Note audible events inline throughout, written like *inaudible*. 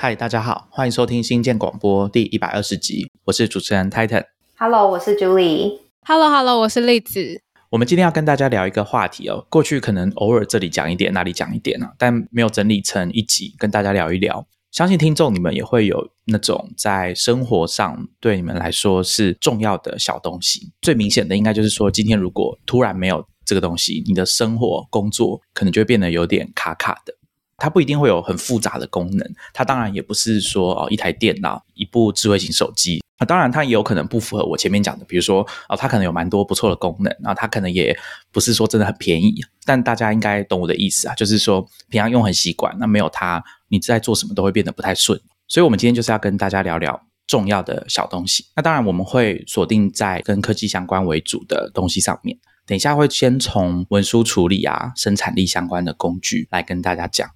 嗨，大家好，欢迎收听新建广播第一百二十集，我是主持人 Titan。Hello，我是 Julie。Hello，Hello，我是栗子。我们今天要跟大家聊一个话题哦，过去可能偶尔这里讲一点，那里讲一点啊，但没有整理成一集跟大家聊一聊。相信听众你们也会有那种在生活上对你们来说是重要的小东西。最明显的应该就是说，今天如果突然没有这个东西，你的生活工作可能就会变得有点卡卡的。它不一定会有很复杂的功能，它当然也不是说哦一台电脑、一部智慧型手机啊，当然它也有可能不符合我前面讲的，比如说哦它可能有蛮多不错的功能，然后它可能也不是说真的很便宜，但大家应该懂我的意思啊，就是说平常用很习惯，那没有它，你在做什么都会变得不太顺。所以，我们今天就是要跟大家聊聊重要的小东西。那当然我们会锁定在跟科技相关为主的东西上面，等一下会先从文书处理啊、生产力相关的工具来跟大家讲。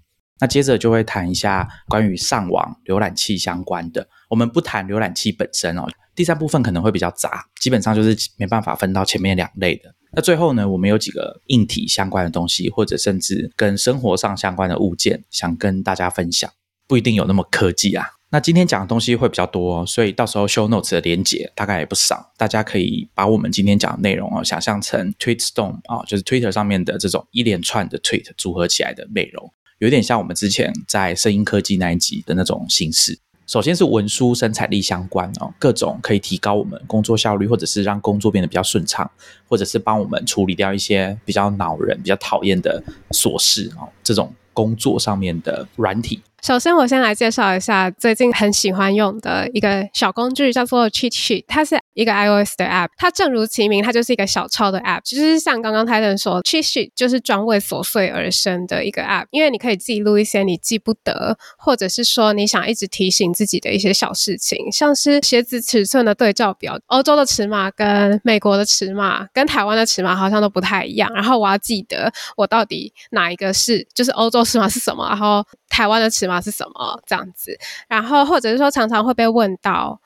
那接着就会谈一下关于上网浏览器相关的，我们不谈浏览器本身哦。第三部分可能会比较杂，基本上就是没办法分到前面两类的。那最后呢，我们有几个硬体相关的东西，或者甚至跟生活上相关的物件，想跟大家分享，不一定有那么科技啊。那今天讲的东西会比较多，所以到时候 show notes 的连接大概也不少，大家可以把我们今天讲的内容哦，想象成 tweet storm 啊，就是 Twitter 上面的这种一连串的 tweet 组合起来的内容。有点像我们之前在声音科技那一集的那种形式。首先是文书生产力相关哦，各种可以提高我们工作效率，或者是让工作变得比较顺畅，或者是帮我们处理掉一些比较恼人、比较讨厌的琐事哦，这种工作上面的软体。首先，我先来介绍一下最近很喜欢用的一个小工具，叫做 Cheat Sheet。它是一个 iOS 的 App，它正如其名，它就是一个小抄的 App。就是像刚刚 Titan 说，Cheat Sheet 就是专为琐碎而生的一个 App，因为你可以记录一些你记不得，或者是说你想一直提醒自己的一些小事情，像是鞋子尺寸的对照表，欧洲的尺码跟美国的尺码跟台湾的尺码好像都不太一样。然后我要记得我到底哪一个是，就是欧洲尺码是什么，然后台湾的尺码。是什么这样子？然后或者是说常常会被问到，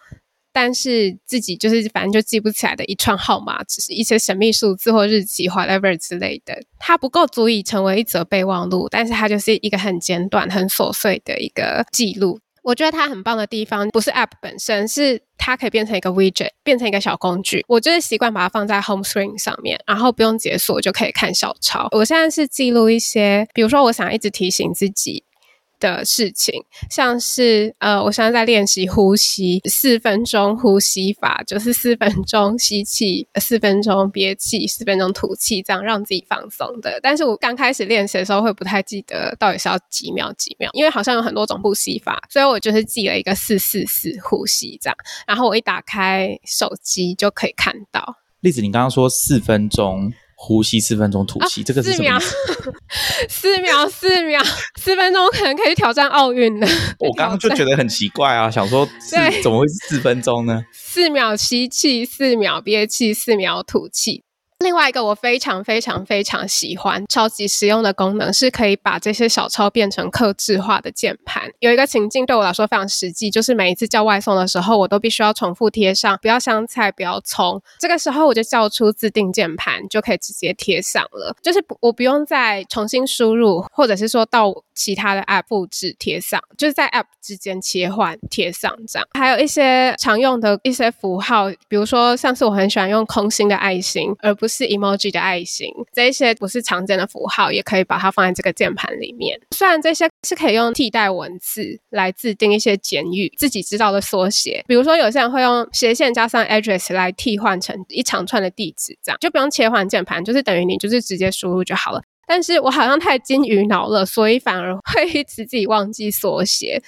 但是自己就是反正就记不起来的一串号码，只是一些神秘数字或日期，whatever 之类的，它不够足以成为一则备忘录，但是它就是一个很简短、很琐碎的一个记录。我觉得它很棒的地方，不是 App 本身，是它可以变成一个 widget，变成一个小工具。我就是习惯把它放在 Home Screen 上面，然后不用解锁就可以看小抄。我现在是记录一些，比如说我想一直提醒自己。的事情，像是呃，我现在在练习呼吸，四分钟呼吸法，就是四分钟吸气，四分钟憋气，四分钟吐气，这样让自己放松的。但是我刚开始练习的时候会不太记得到底是要几秒几秒，因为好像有很多种呼吸法，所以我就是记了一个四四四呼吸这样。然后我一打开手机就可以看到。例子，你刚刚说四分钟。呼吸四分钟，吐气，这个是四秒，*laughs* 四秒，四秒，四分钟可能可以挑战奥运的。我刚刚就觉得很奇怪啊，*laughs* 想说，对，怎么会是四分钟呢？四秒吸气，四秒憋气，四秒吐气。另外一个我非常非常非常喜欢、超级实用的功能，是可以把这些小抄变成刻制化的键盘。有一个情境对我来说非常实际，就是每一次叫外送的时候，我都必须要重复贴上“不要香菜，不要葱”。这个时候我就叫出自定键盘，就可以直接贴上了，就是我不用再重新输入，或者是说到其他的 App 复制贴上，就是在 App 之间切换贴上这样。还有一些常用的一些符号，比如说像是我很喜欢用空心的爱心，而不。不是 emoji 的爱心，这些不是常见的符号，也可以把它放在这个键盘里面。虽然这些是可以用替代文字来自定一些简语，自己知道的缩写，比如说有些人会用斜线加上 address 来替换成一长串的地址，这样就不用切换键盘，就是等于你就是直接输入就好了。但是我好像太金鱼脑了，所以反而会一直自己忘记缩写。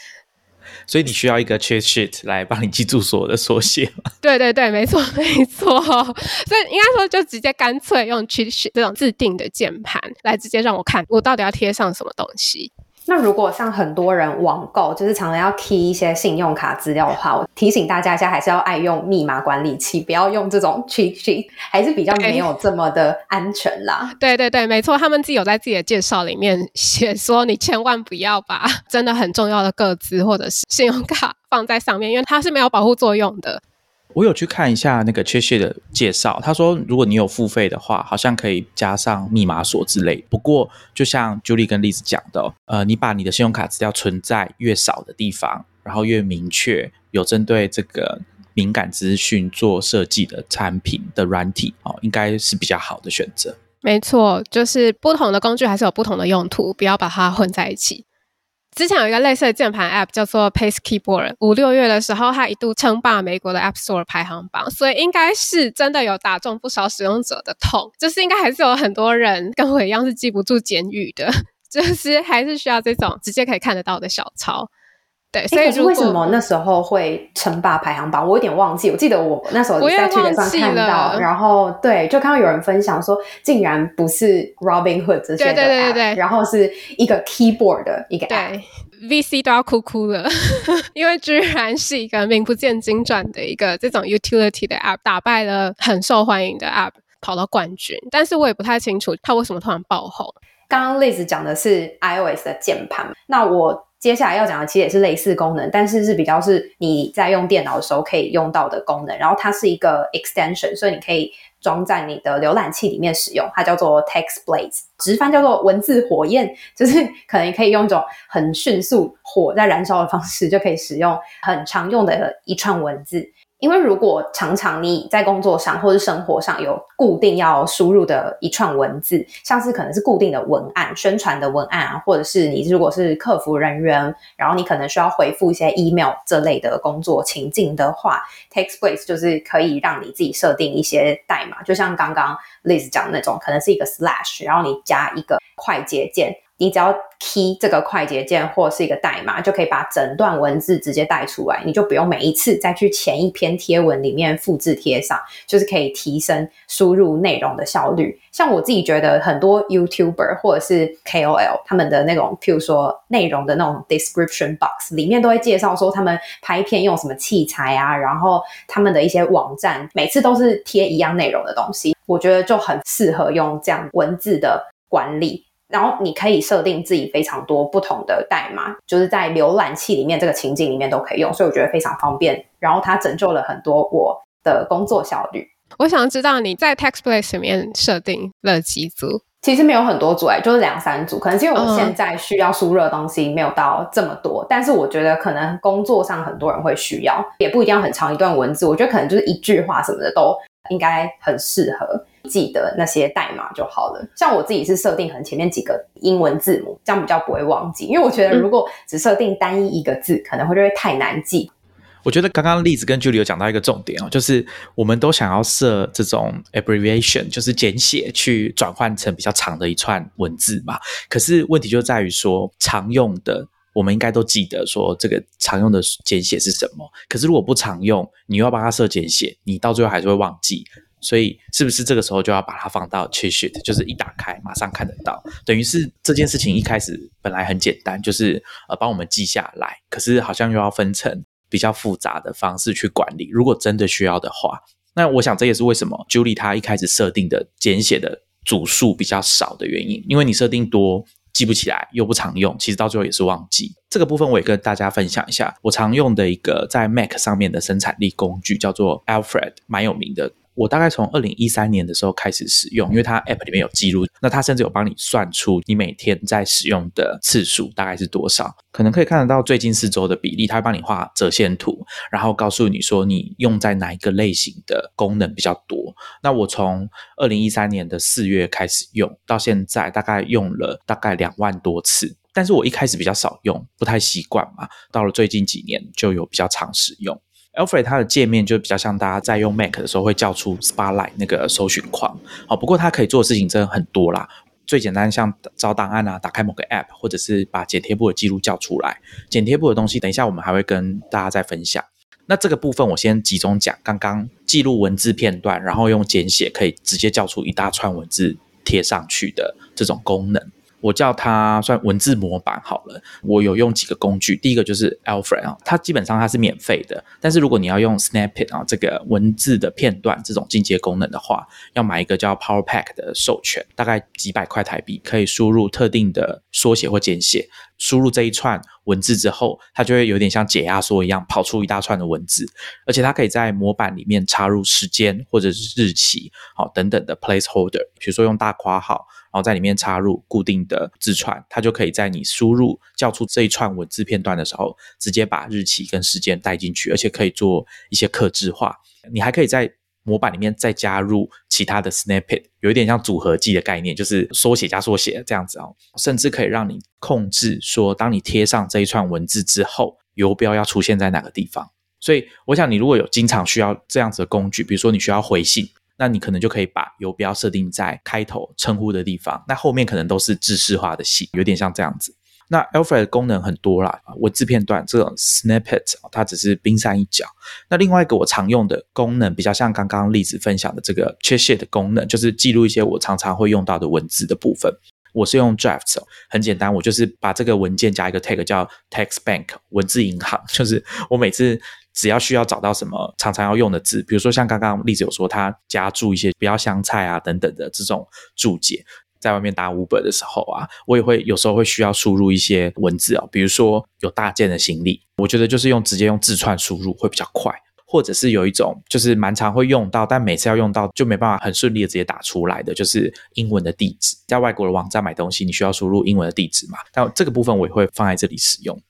所以你需要一个 cheat sheet 来帮你记住所有的缩写 *laughs* 对对对，没错 *laughs* 没错。所以应该说就直接干脆用 cheat sheet 这种自定的键盘来直接让我看我到底要贴上什么东西。那如果像很多人网购，就是常常要 key 一些信用卡资料的话，我提醒大家一下，还是要爱用密码管理器，不要用这种 cheat sheet，还是比较没有这么的安全啦。对对对，没错，他们自己有在自己的介绍里面 *laughs* 写说，你千万不要把真的很重要的个资或者是信用卡放在上面，因为它是没有保护作用的。我有去看一下那个 c h e s h 的介绍，他说如果你有付费的话，好像可以加上密码锁之类。不过就像 Julie 跟 Liz 讲的，呃，你把你的信用卡资料存在越少的地方，然后越明确有针对这个敏感资讯做设计的产品的软体哦，应该是比较好的选择。没错，就是不同的工具还是有不同的用途，不要把它混在一起。之前有一个类似的键盘 App 叫做 Pace Keyboard，五六月的时候，它一度称霸美国的 App Store 排行榜，所以应该是真的有打中不少使用者的痛。就是应该还是有很多人跟我一样是记不住简语的，*laughs* 就是还是需要这种直接可以看得到的小抄。对，所以为什么那时候会称霸排行榜？我有点忘记。我记得我那时候在推特上看到，然后对，就看到有人分享说，竟然不是 Robinhood 这些的 app，然后是一个 keyboard 的一个 app，VC 都要哭哭了，*laughs* 因为居然是一个名不见经传的一个这种 utility 的 app，打败了很受欢迎的 app，跑到冠军。但是我也不太清楚它为什么突然爆红。刚刚 Liz 讲的是 iOS 的键盘，那我。接下来要讲的其实也是类似功能，但是是比较是你在用电脑的时候可以用到的功能。然后它是一个 extension，所以你可以装在你的浏览器里面使用。它叫做 Text Blaze，直翻叫做文字火焰，就是可能可以用一种很迅速火在燃烧的方式，就可以使用很常用的一串文字。因为如果常常你在工作上或者生活上有固定要输入的一串文字，像是可能是固定的文案、宣传的文案啊，或者是你如果是客服人员，然后你可能需要回复一些 email 这类的工作情境的话，TextBase 就是可以让你自己设定一些代码，就像刚刚 Liz 讲那种，可能是一个 slash，然后你加一个快捷键。你只要 key 这个快捷键或是一个代码，就可以把整段文字直接带出来，你就不用每一次再去前一篇贴文里面复制贴上，就是可以提升输入内容的效率。像我自己觉得，很多 YouTuber 或者是 KOL 他们的那种，譬如说内容的那种 description box 里面都会介绍说他们拍片用什么器材啊，然后他们的一些网站每次都是贴一样内容的东西，我觉得就很适合用这样文字的管理。然后你可以设定自己非常多不同的代码，就是在浏览器里面这个情境里面都可以用，所以我觉得非常方便。然后它拯救了很多我的工作效率。我想知道你在 TextPlace 里面设定了几组？其实没有很多组哎，就是两三组。可能是因为我现在需要输入的东西没有到这么多，但是我觉得可能工作上很多人会需要，也不一定要很长一段文字。我觉得可能就是一句话什么的都应该很适合。记得那些代码就好了。像我自己是设定很前面几个英文字母，这样比较不会忘记。因为我觉得如果只设定单一一个字，可能会就会太难记。我觉得刚刚例子跟 Julie 有讲到一个重点哦，就是我们都想要设这种 abbreviation，就是简写去转换成比较长的一串文字嘛。可是问题就在于说，常用的我们应该都记得说这个常用的简写是什么。可是如果不常用，你又要帮他设简写，你到最后还是会忘记。所以是不是这个时候就要把它放到 cheat sheet，就是一打开马上看得到，等于是这件事情一开始本来很简单，就是呃帮我们记下来，可是好像又要分成比较复杂的方式去管理。如果真的需要的话，那我想这也是为什么 Julie 她一开始设定的简写的组数比较少的原因，因为你设定多记不起来又不常用，其实到最后也是忘记。这个部分我也跟大家分享一下，我常用的一个在 Mac 上面的生产力工具叫做 Alfred，蛮有名的。我大概从二零一三年的时候开始使用，因为它 App 里面有记录，那它甚至有帮你算出你每天在使用的次数大概是多少，可能可以看得到最近四周的比例，它会帮你画折线图，然后告诉你说你用在哪一个类型的功能比较多。那我从二零一三年的四月开始用，到现在大概用了大概两万多次，但是我一开始比较少用，不太习惯嘛，到了最近几年就有比较常使用。Alfred 它的界面就比较像大家在用 Mac 的时候会叫出 Spotlight 那个搜寻框，好，不过它可以做的事情真的很多啦。最简单像找档案啊，打开某个 App，或者是把剪贴簿的记录叫出来。剪贴簿的东西，等一下我们还会跟大家再分享。那这个部分我先集中讲，刚刚记录文字片段，然后用简写可以直接叫出一大串文字贴上去的这种功能。我叫它算文字模板好了。我有用几个工具，第一个就是 Alfred 啊，它基本上它是免费的。但是如果你要用 Snippet 啊这个文字的片段这种进阶功能的话，要买一个叫 Power Pack 的授权，大概几百块台币，可以输入特定的缩写或简写。输入这一串文字之后，它就会有点像解压缩一样，跑出一大串的文字，而且它可以在模板里面插入时间或者是日期，好等等的 placeholder，比如说用大括号，后在里面插入固定的字串，它就可以在你输入叫出这一串文字片段的时候，直接把日期跟时间带进去，而且可以做一些刻字化。你还可以在模板里面再加入其他的 snippet，有一点像组合技的概念，就是缩写加缩写这样子哦，甚至可以让你控制说，当你贴上这一串文字之后，游标要出现在哪个地方。所以，我想你如果有经常需要这样子的工具，比如说你需要回信，那你可能就可以把游标设定在开头称呼的地方，那后面可能都是制式化的信，有点像这样子。那 Alfred 功能很多啦，文字片段这种 snippet 它只是冰山一角。那另外一个我常用的功能，比较像刚刚例子分享的这个 chit 的功能，就是记录一些我常常会用到的文字的部分。我是用 drafts，很简单，我就是把这个文件加一个 tag 叫 text bank 文字银行，*laughs* 就是我每次只要需要找到什么常常要用的字，比如说像刚刚例子有说他加注一些不要香菜啊等等的这种注解。在外面打 Uber 的时候啊，我也会有时候会需要输入一些文字哦，比如说有大件的行李，我觉得就是用直接用字串输入会比较快，或者是有一种就是蛮常会用到，但每次要用到就没办法很顺利的直接打出来的，就是英文的地址，在外国的网站买东西，你需要输入英文的地址嘛？但这个部分我也会放在这里使用。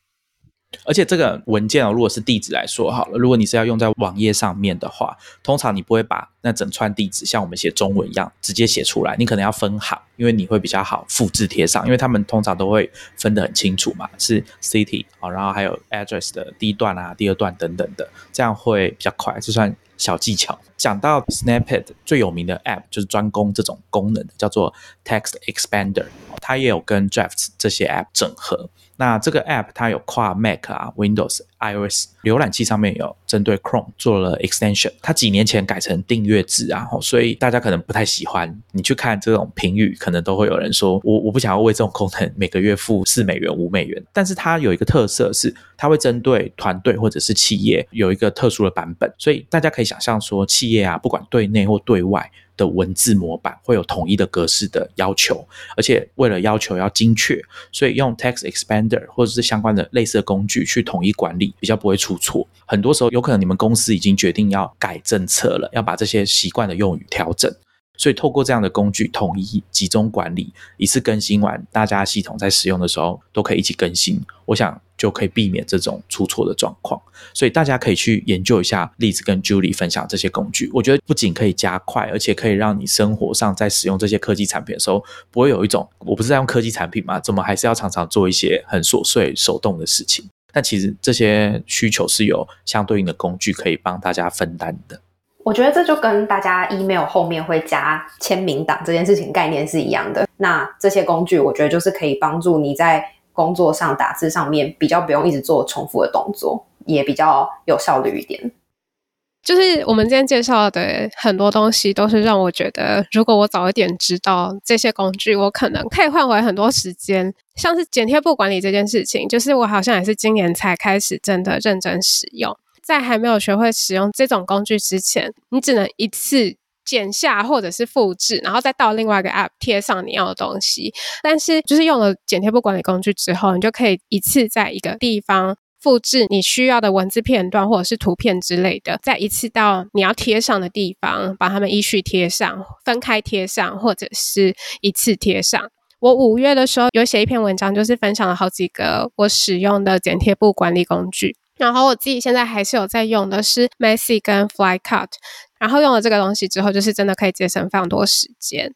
而且这个文件哦，如果是地址来说好了，如果你是要用在网页上面的话，通常你不会把那整串地址像我们写中文一样直接写出来，你可能要分行，因为你会比较好复制贴上，因为他们通常都会分得很清楚嘛，是 city 啊，然后还有 address 的第一段啊、第二段等等的，这样会比较快，就算小技巧。讲到 Snippet 最有名的 app 就是专攻这种功能，叫做 Text Expander，它也有跟 Drafts 这些 app 整合。那这个 app 它有跨 Mac 啊、Windows、iOS 浏览器上面有针对 Chrome 做了 extension。它几年前改成订阅制啊，所以大家可能不太喜欢。你去看这种评语，可能都会有人说我我不想要为这种功能每个月付四美元、五美元。但是它有一个特色是，它会针对团队或者是企业有一个特殊的版本，所以大家可以想象说，企业啊，不管对内或对外。的文字模板会有统一的格式的要求，而且为了要求要精确，所以用 Text Expander 或者是相关的类似工具去统一管理，比较不会出错。很多时候有可能你们公司已经决定要改政策了，要把这些习惯的用语调整。所以透过这样的工具统一集中管理，一次更新完，大家系统在使用的时候都可以一起更新，我想就可以避免这种出错的状况。所以大家可以去研究一下例子跟 Julie 分享这些工具，我觉得不仅可以加快，而且可以让你生活上在使用这些科技产品的时候，不会有一种我不是在用科技产品嘛，怎么还是要常常做一些很琐碎手动的事情？但其实这些需求是有相对应的工具可以帮大家分担的。我觉得这就跟大家 email 后面会加签名档这件事情概念是一样的。那这些工具，我觉得就是可以帮助你在工作上打字上面比较不用一直做重复的动作，也比较有效率一点。就是我们今天介绍的很多东西，都是让我觉得，如果我早一点知道这些工具，我可能可以换回很多时间。像是剪贴簿管理这件事情，就是我好像也是今年才开始真的认真使用。在还没有学会使用这种工具之前，你只能一次剪下或者是复制，然后再到另外一个 App 贴上你要的东西。但是，就是用了剪贴簿管理工具之后，你就可以一次在一个地方复制你需要的文字片段或者是图片之类的，再一次到你要贴上的地方，把它们依序贴上，分开贴上，或者是一次贴上。我五月的时候有写一篇文章，就是分享了好几个我使用的剪贴簿管理工具。然后我自己现在还是有在用的是 Messy 跟 Flycut，然后用了这个东西之后，就是真的可以节省非常多时间。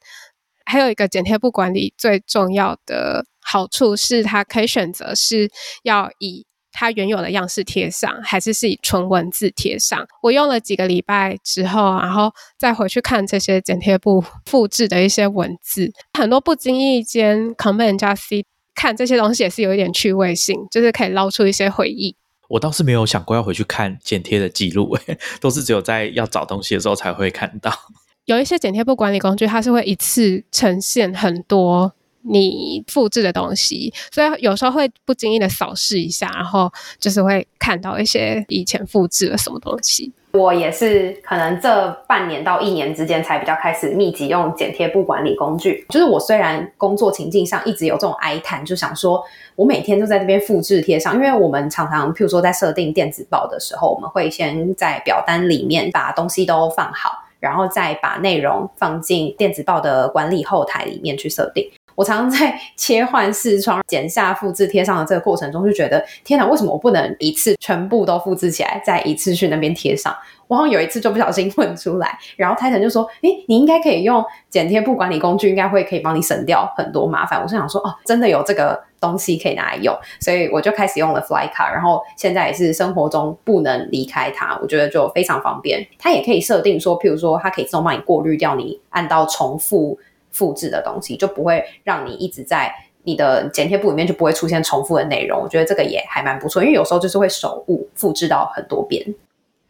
还有一个剪贴簿管理最重要的好处是，它可以选择是要以它原有的样式贴上，还是是以纯文字贴上。我用了几个礼拜之后，然后再回去看这些剪贴簿复制的一些文字，很多不经意间 Command 加 C 看这些东西也是有一点趣味性，就是可以捞出一些回忆。我倒是没有想过要回去看剪贴的记录，*laughs* 都是只有在要找东西的时候才会看到。有一些剪贴簿管理工具，它是会一次呈现很多你复制的东西，所以有时候会不经意的扫视一下，然后就是会看到一些以前复制了什么东西。我也是，可能这半年到一年之间才比较开始密集用剪贴布管理工具。就是我虽然工作情境上一直有这种哀叹，就想说我每天都在这边复制贴上，因为我们常常，譬如说在设定电子报的时候，我们会先在表单里面把东西都放好，然后再把内容放进电子报的管理后台里面去设定。我常常在切换视窗、剪下、复制、贴上的这个过程中，就觉得天哪，为什么我不能一次全部都复制起来，再一次去那边贴上？我好像有一次就不小心问出来，然后泰腾就说：“诶，你应该可以用剪贴布管理工具，应该会可以帮你省掉很多麻烦。”我是想说，哦，真的有这个东西可以拿来用，所以我就开始用了 Fly Car，然后现在也是生活中不能离开它，我觉得就非常方便。它也可以设定说，譬如说，它可以自动帮你过滤掉你按到重复。复制的东西就不会让你一直在你的剪贴簿里面就不会出现重复的内容。我觉得这个也还蛮不错，因为有时候就是会手误复制到很多遍。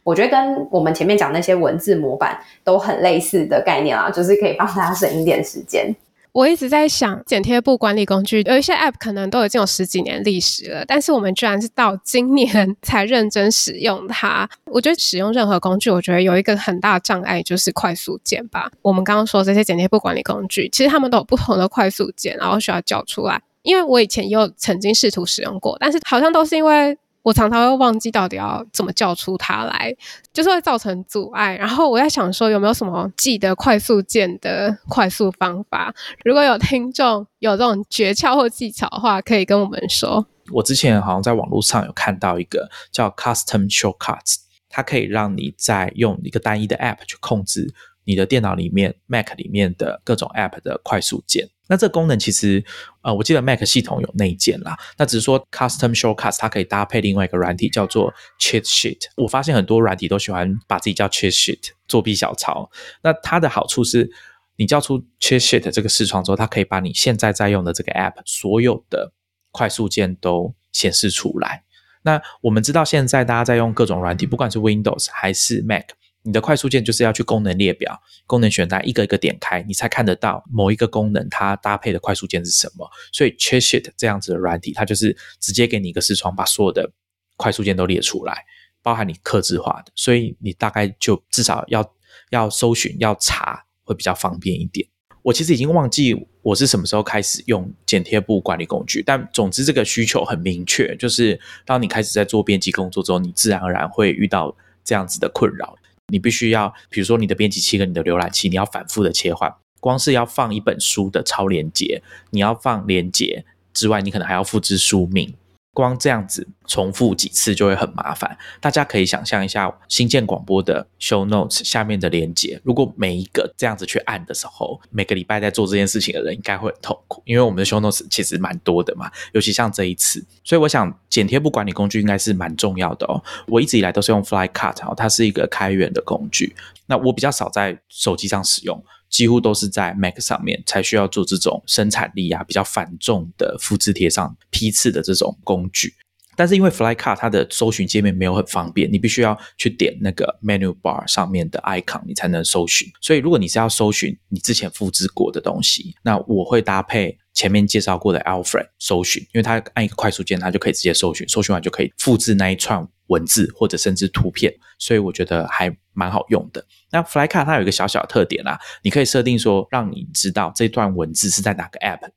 我觉得跟我们前面讲那些文字模板都很类似的概念啊，就是可以帮大家省一点时间。我一直在想，剪贴布管理工具有一些 App 可能都已经有十几年历史了，但是我们居然是到今年 *laughs* 才认真使用它。我觉得使用任何工具，我觉得有一个很大的障碍就是快速键吧。我们刚刚说这些剪贴布管理工具，其实他们都有不同的快速键，然后需要叫出来。因为我以前也有曾经试图使用过，但是好像都是因为。我常常会忘记到底要怎么叫出它来，就是会造成阻碍。然后我在想说，有没有什么记得快速键的快速方法？如果有听众有这种诀窍或技巧的话，可以跟我们说。我之前好像在网络上有看到一个叫 Custom Shortcuts，它可以让你在用一个单一的 App 去控制。你的电脑里面，Mac 里面的各种 App 的快速键，那这功能其实，呃，我记得 Mac 系统有内建啦。那只是说 Custom Shortcuts 它可以搭配另外一个软体叫做 Cheat Sheet。我发现很多软体都喜欢把自己叫 Cheat Sheet 作弊小抄。那它的好处是，你叫出 Cheat Sheet 这个视窗之后，它可以把你现在在用的这个 App 所有的快速键都显示出来。那我们知道现在大家在用各种软体，不管是 Windows 还是 Mac。你的快速键就是要去功能列表、功能选单一个一个点开，你才看得到某一个功能它搭配的快速键是什么。所以 c h e s h i t 这样子的软体，它就是直接给你一个视窗，把所有的快速键都列出来，包含你刻字化的。所以你大概就至少要要搜寻、要查会比较方便一点。我其实已经忘记我是什么时候开始用剪贴簿管理工具，但总之这个需求很明确，就是当你开始在做编辑工作之后，你自然而然会遇到这样子的困扰。你必须要，比如说你的编辑器跟你的浏览器，你要反复的切换。光是要放一本书的超连接，你要放连接之外，你可能还要复制书名。光这样子重复几次就会很麻烦。大家可以想象一下，新建广播的 show notes 下面的连接，如果每一个这样子去按的时候，每个礼拜在做这件事情的人应该会很痛苦，因为我们的 show notes 其实蛮多的嘛，尤其像这一次。所以我想剪贴布管理工具应该是蛮重要的哦。我一直以来都是用 Flycut 哦，它是一个开源的工具。那我比较少在手机上使用。几乎都是在 Mac 上面才需要做这种生产力啊比较繁重的复制贴上批次的这种工具，但是因为 Flycar 它的搜寻界面没有很方便，你必须要去点那个 Menu Bar 上面的 icon，你才能搜寻。所以如果你是要搜寻你之前复制过的东西，那我会搭配前面介绍过的 Alfred 搜寻，因为它按一个快速键，它就可以直接搜寻，搜寻完就可以复制那一串。文字或者甚至图片，所以我觉得还蛮好用的。那 flycar 它有一个小小特点啦，你可以设定说，让你知道这段文字是在哪个 App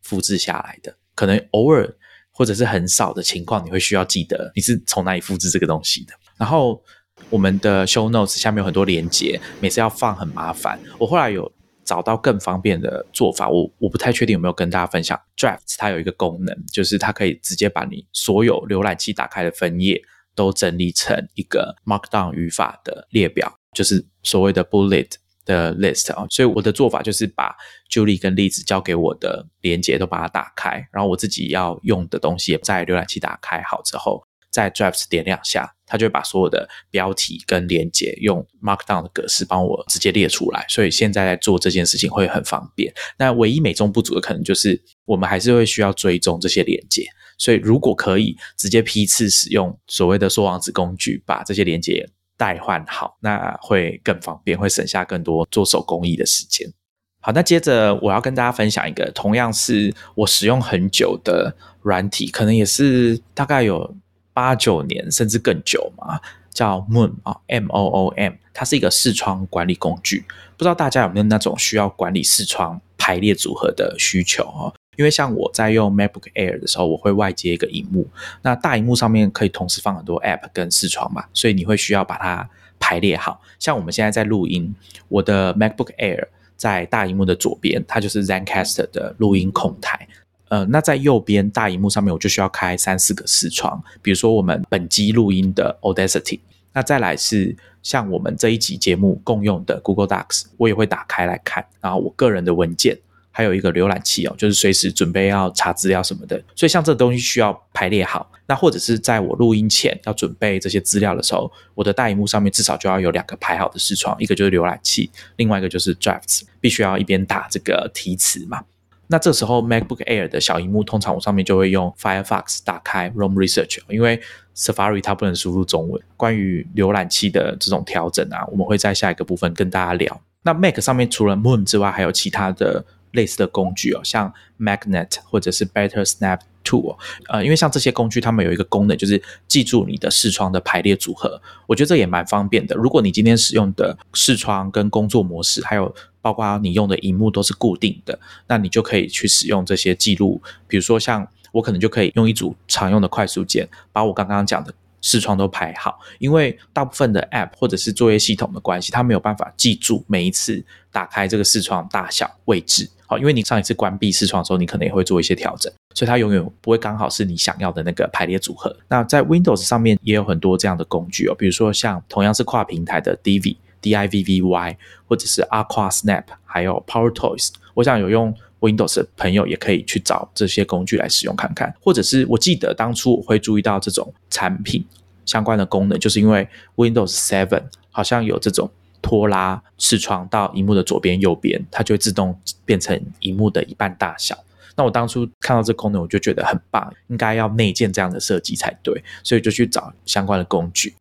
复制下来的。可能偶尔或者是很少的情况，你会需要记得你是从哪里复制这个东西的。然后我们的 Show Notes 下面有很多连接，每次要放很麻烦。我后来有找到更方便的做法，我我不太确定有没有跟大家分享。Drafts 它有一个功能，就是它可以直接把你所有浏览器打开的分页。都整理成一个 Markdown 语法的列表，就是所谓的 bullet 的 list 啊。所以我的做法就是把 Julie 跟例子交给我的连接都把它打开，然后我自己要用的东西也在浏览器打开好之后，在 Drives 点两下，它就会把所有的标题跟连接用 Markdown 的格式帮我直接列出来。所以现在在做这件事情会很方便。那唯一美中不足的可能就是我们还是会需要追踪这些连接。所以，如果可以直接批次使用所谓的缩网子工具，把这些连接代换好，那会更方便，会省下更多做手工艺的时间。好，那接着我要跟大家分享一个同样是我使用很久的软体，可能也是大概有八九年甚至更久嘛，叫 Moon 啊，M O O M，它是一个视窗管理工具。不知道大家有没有那种需要管理视窗排列组合的需求啊？因为像我在用 MacBook Air 的时候，我会外接一个荧幕，那大荧幕上面可以同时放很多 App 跟视窗嘛，所以你会需要把它排列好。像我们现在在录音，我的 MacBook Air。在大荧幕的左边，它就是 zencastr 的录音控台。呃，那在右边大荧幕上面，我就需要开三四个视窗，比如说我们本机录音的 Audacity。那再来是像我们这一集节目共用的 Google Docs，我也会打开来看。然后我个人的文件。还有一个浏览器哦，就是随时准备要查资料什么的，所以像这东西需要排列好。那或者是在我录音前要准备这些资料的时候，我的大荧幕上面至少就要有两个排好的视窗，一个就是浏览器，另外一个就是 Drafts，必须要一边打这个题词嘛。那这时候 MacBook Air 的小荧幕通常我上面就会用 Firefox 打开 Room Research，因为 Safari 它不能输入中文。关于浏览器的这种调整啊，我们会在下一个部分跟大家聊。那 Mac 上面除了 Moon 之外，还有其他的。类似的工具哦，像 Magnet 或者是 Better Snap Tool，呃，因为像这些工具，它们有一个功能，就是记住你的视窗的排列组合。我觉得这也蛮方便的。如果你今天使用的视窗跟工作模式，还有包括你用的荧幕都是固定的，那你就可以去使用这些记录。比如说，像我可能就可以用一组常用的快速键，把我刚刚讲的。视窗都排好，因为大部分的 App 或者是作业系统的关系，它没有办法记住每一次打开这个视窗大小位置。好，因为你上一次关闭视窗的时候，你可能也会做一些调整，所以它永远不会刚好是你想要的那个排列组合。那在 Windows 上面也有很多这样的工具哦，比如说像同样是跨平台的 Div Divvy，或者是 Aqua Snap，还有 Power Toys。我想有用。Windows 的朋友也可以去找这些工具来使用看看，或者是我记得当初我会注意到这种产品相关的功能，就是因为 Windows Seven 好像有这种拖拉视窗到荧幕的左边、右边，它就会自动变成荧幕的一半大小。那我当初看到这功能，我就觉得很棒，应该要内建这样的设计才对，所以就去找相关的工具。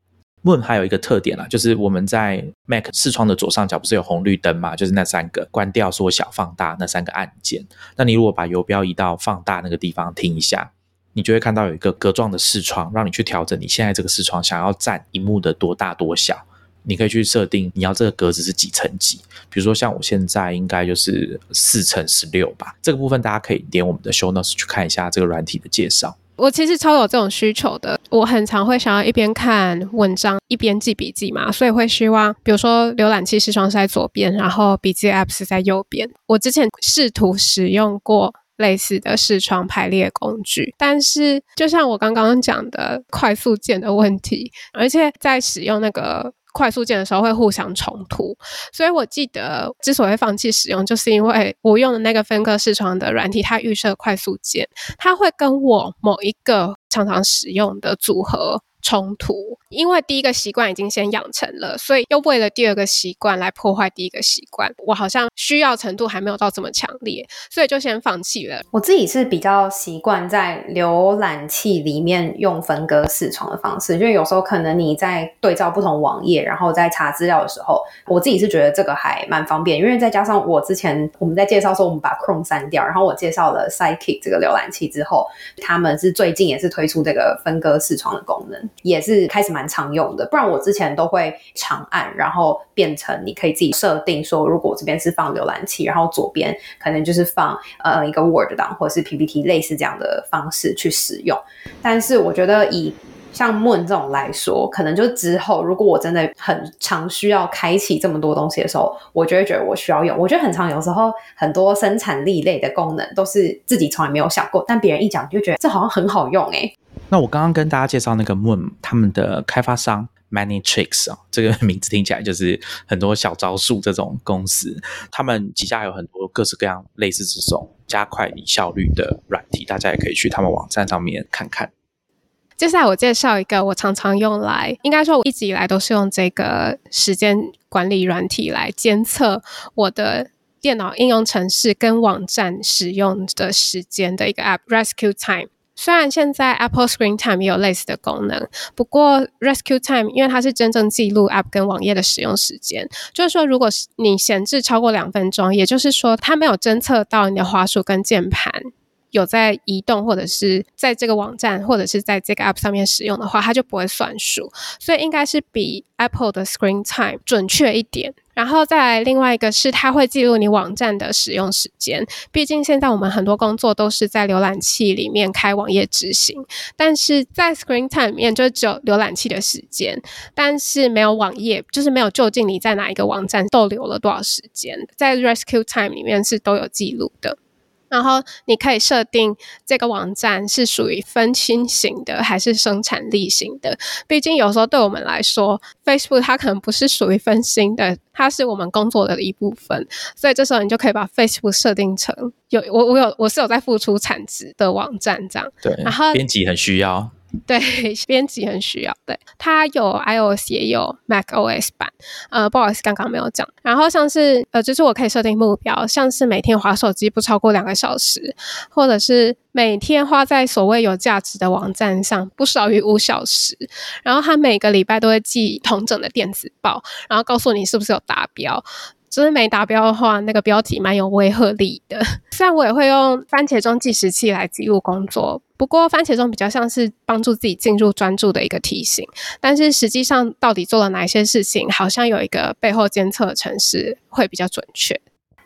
Moon 还有一个特点啦，就是我们在 Mac 视窗的左上角不是有红绿灯嘛？就是那三个关掉、缩小、放大那三个按键。那你如果把游标移到放大那个地方，听一下，你就会看到有一个格状的视窗，让你去调整你现在这个视窗想要占荧幕的多大多小。你可以去设定你要这个格子是几乘几，比如说像我现在应该就是四乘十六吧。这个部分大家可以点我们的 Show Notes 去看一下这个软体的介绍。我其实超有这种需求的，我很常会想要一边看文章一边记笔记嘛，所以会希望，比如说浏览器视窗是在左边，然后笔记 App 是在右边。我之前试图使用过类似的视窗排列工具，但是就像我刚刚讲的快速键的问题，而且在使用那个。快速键的时候会互相冲突，所以我记得之所以放弃使用，就是因为我用的那个分割视窗的软体，它预设快速键，它会跟我某一个常常使用的组合。冲突，因为第一个习惯已经先养成了，所以又为了第二个习惯来破坏第一个习惯，我好像需要程度还没有到这么强烈，所以就先放弃了。我自己是比较习惯在浏览器里面用分割视窗的方式，就有时候可能你在对照不同网页，然后在查资料的时候，我自己是觉得这个还蛮方便，因为再加上我之前我们在介绍说我们把 Chrome 删掉，然后我介绍了 Sidekick 这个浏览器之后，他们是最近也是推出这个分割视窗的功能。也是开始蛮常用的，不然我之前都会长按，然后变成你可以自己设定说，如果这边是放浏览器，然后左边可能就是放呃一个 Word 档或者是 PPT 类似这样的方式去使用。但是我觉得以像 Moon 这种来说，可能就之后如果我真的很常需要开启这么多东西的时候，我就会觉得我需要用。我觉得很常有时候很多生产力类的功能都是自己从来没有想过，但别人一讲就觉得这好像很好用哎。那我刚刚跟大家介绍那个 Moon，他们的开发商 Many Tricks 啊，这个名字听起来就是很多小招数这种公司，他们旗下有很多各式各样类似这种加快你效率的软体，大家也可以去他们网站上面看看。接下来我介绍一个我常常用来，应该说我一直以来都是用这个时间管理软体来监测我的电脑应用程式跟网站使用的时间的一个 App Rescue Time。虽然现在 Apple Screen Time 也有类似的功能，不过 Rescue Time 因为它是真正记录 App 跟网页的使用时间，就是说，如果你闲置超过两分钟，也就是说，它没有侦测到你的滑鼠跟键盘。有在移动或者是在这个网站或者是在这个 App 上面使用的话，它就不会算数，所以应该是比 Apple 的 Screen Time 准确一点。然后再来另外一个是它会记录你网站的使用时间，毕竟现在我们很多工作都是在浏览器里面开网页执行，但是在 Screen Time 里面就只有浏览器的时间，但是没有网页，就是没有究竟你在哪一个网站逗留了多少时间，在 Rescue Time 里面是都有记录的。然后你可以设定这个网站是属于分心型的还是生产力型的。毕竟有时候对我们来说，Facebook 它可能不是属于分心的，它是我们工作的一部分。所以这时候你就可以把 Facebook 设定成有我我有我是有在付出产值的网站这样。对，然后编辑很需要。对，编辑很需要。对，它有 iOS 也有 macOS 版。呃，不好意思，刚刚没有讲。然后像是呃，就是我可以设定目标，像是每天划手机不超过两个小时，或者是每天花在所谓有价值的网站上不少于五小时。然后它每个礼拜都会寄同整的电子报，然后告诉你是不是有达标。就是没达标的话，那个标题蛮有威吓力的。虽然我也会用番茄钟计时器来记录工作，不过番茄钟比较像是帮助自己进入专注的一个提醒。但是实际上到底做了哪一些事情，好像有一个背后监测程式会比较准确。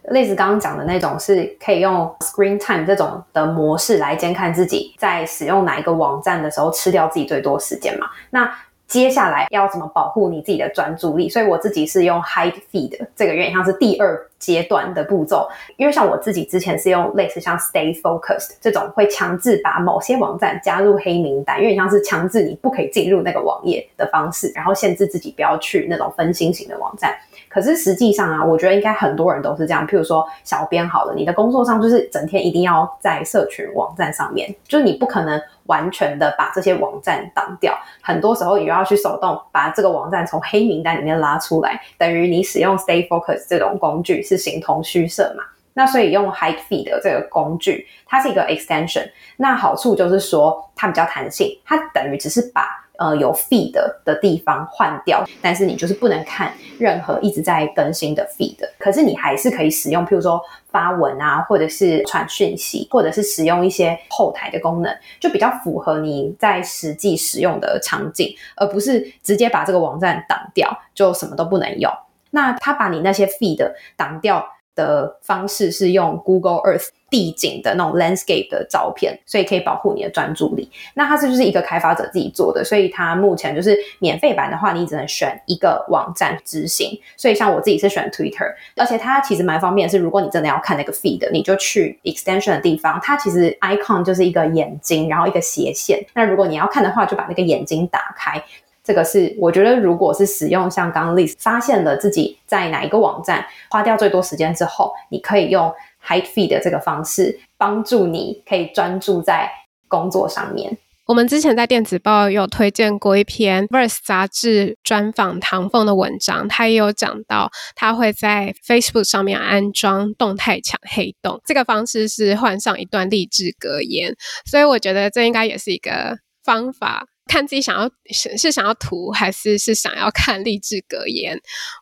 类似刚刚讲的那种，是可以用 Screen Time 这种的模式来监看自己在使用哪一个网站的时候吃掉自己最多时间嘛？那接下来要怎么保护你自己的专注力？所以我自己是用 Hide Feed 这个，有点像是第二阶段的步骤。因为像我自己之前是用类似像 Stay Focused 这种，会强制把某些网站加入黑名单，因为像是强制你不可以进入那个网页的方式，然后限制自己不要去那种分心型的网站。可是实际上啊，我觉得应该很多人都是这样。譬如说，小编好了，你的工作上就是整天一定要在社群网站上面，就是你不可能完全的把这些网站挡掉。很多时候，你要去手动把这个网站从黑名单里面拉出来，等于你使用 Stay Focus 这种工具是是形同虚设嘛？那所以用 Hide Feed 这个工具，它是一个 extension。那好处就是说，它比较弹性，它等于只是把。呃，有 feed 的地方换掉，但是你就是不能看任何一直在更新的 feed。可是你还是可以使用，譬如说发文啊，或者是传讯息，或者是使用一些后台的功能，就比较符合你在实际使用的场景，而不是直接把这个网站挡掉，就什么都不能用。那他把你那些 feed 挡掉。的方式是用 Google Earth 地景的那种 landscape 的照片，所以可以保护你的专注力。那它是就是一个开发者自己做的，所以它目前就是免费版的话，你只能选一个网站执行。所以像我自己是选 Twitter，而且它其实蛮方便，是如果你真的要看那个 feed，你就去 extension 的地方，它其实 icon 就是一个眼睛，然后一个斜线。那如果你要看的话，就把那个眼睛打开。这个是我觉得，如果是使用像刚刚 List 发现了自己在哪一个网站花掉最多时间之后，你可以用 Hide Feed 的这个方式帮助你，可以专注在工作上面。我们之前在电子报有推荐过一篇 Verse 杂志专访唐凤的文章，他也有讲到他会在 Facebook 上面安装动态墙黑洞，这个方式是换上一段励志格言，所以我觉得这应该也是一个方法。看自己想要是是想要图还是是想要看励志格言，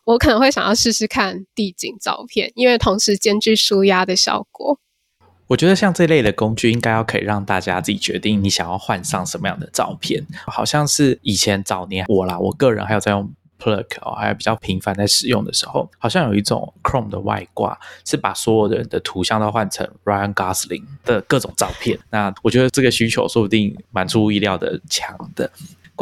我可能会想要试试看地景照片，因为同时兼具舒压的效果。我觉得像这类的工具，应该要可以让大家自己决定你想要换上什么样的照片。好像是以前早年我啦，我个人还有在用。Plug 哦，还有比较频繁在使用的时候，好像有一种 Chrome 的外挂是把所有的人的图像都换成 Ryan Gosling 的各种照片。那我觉得这个需求说不定蛮出乎意料的强的。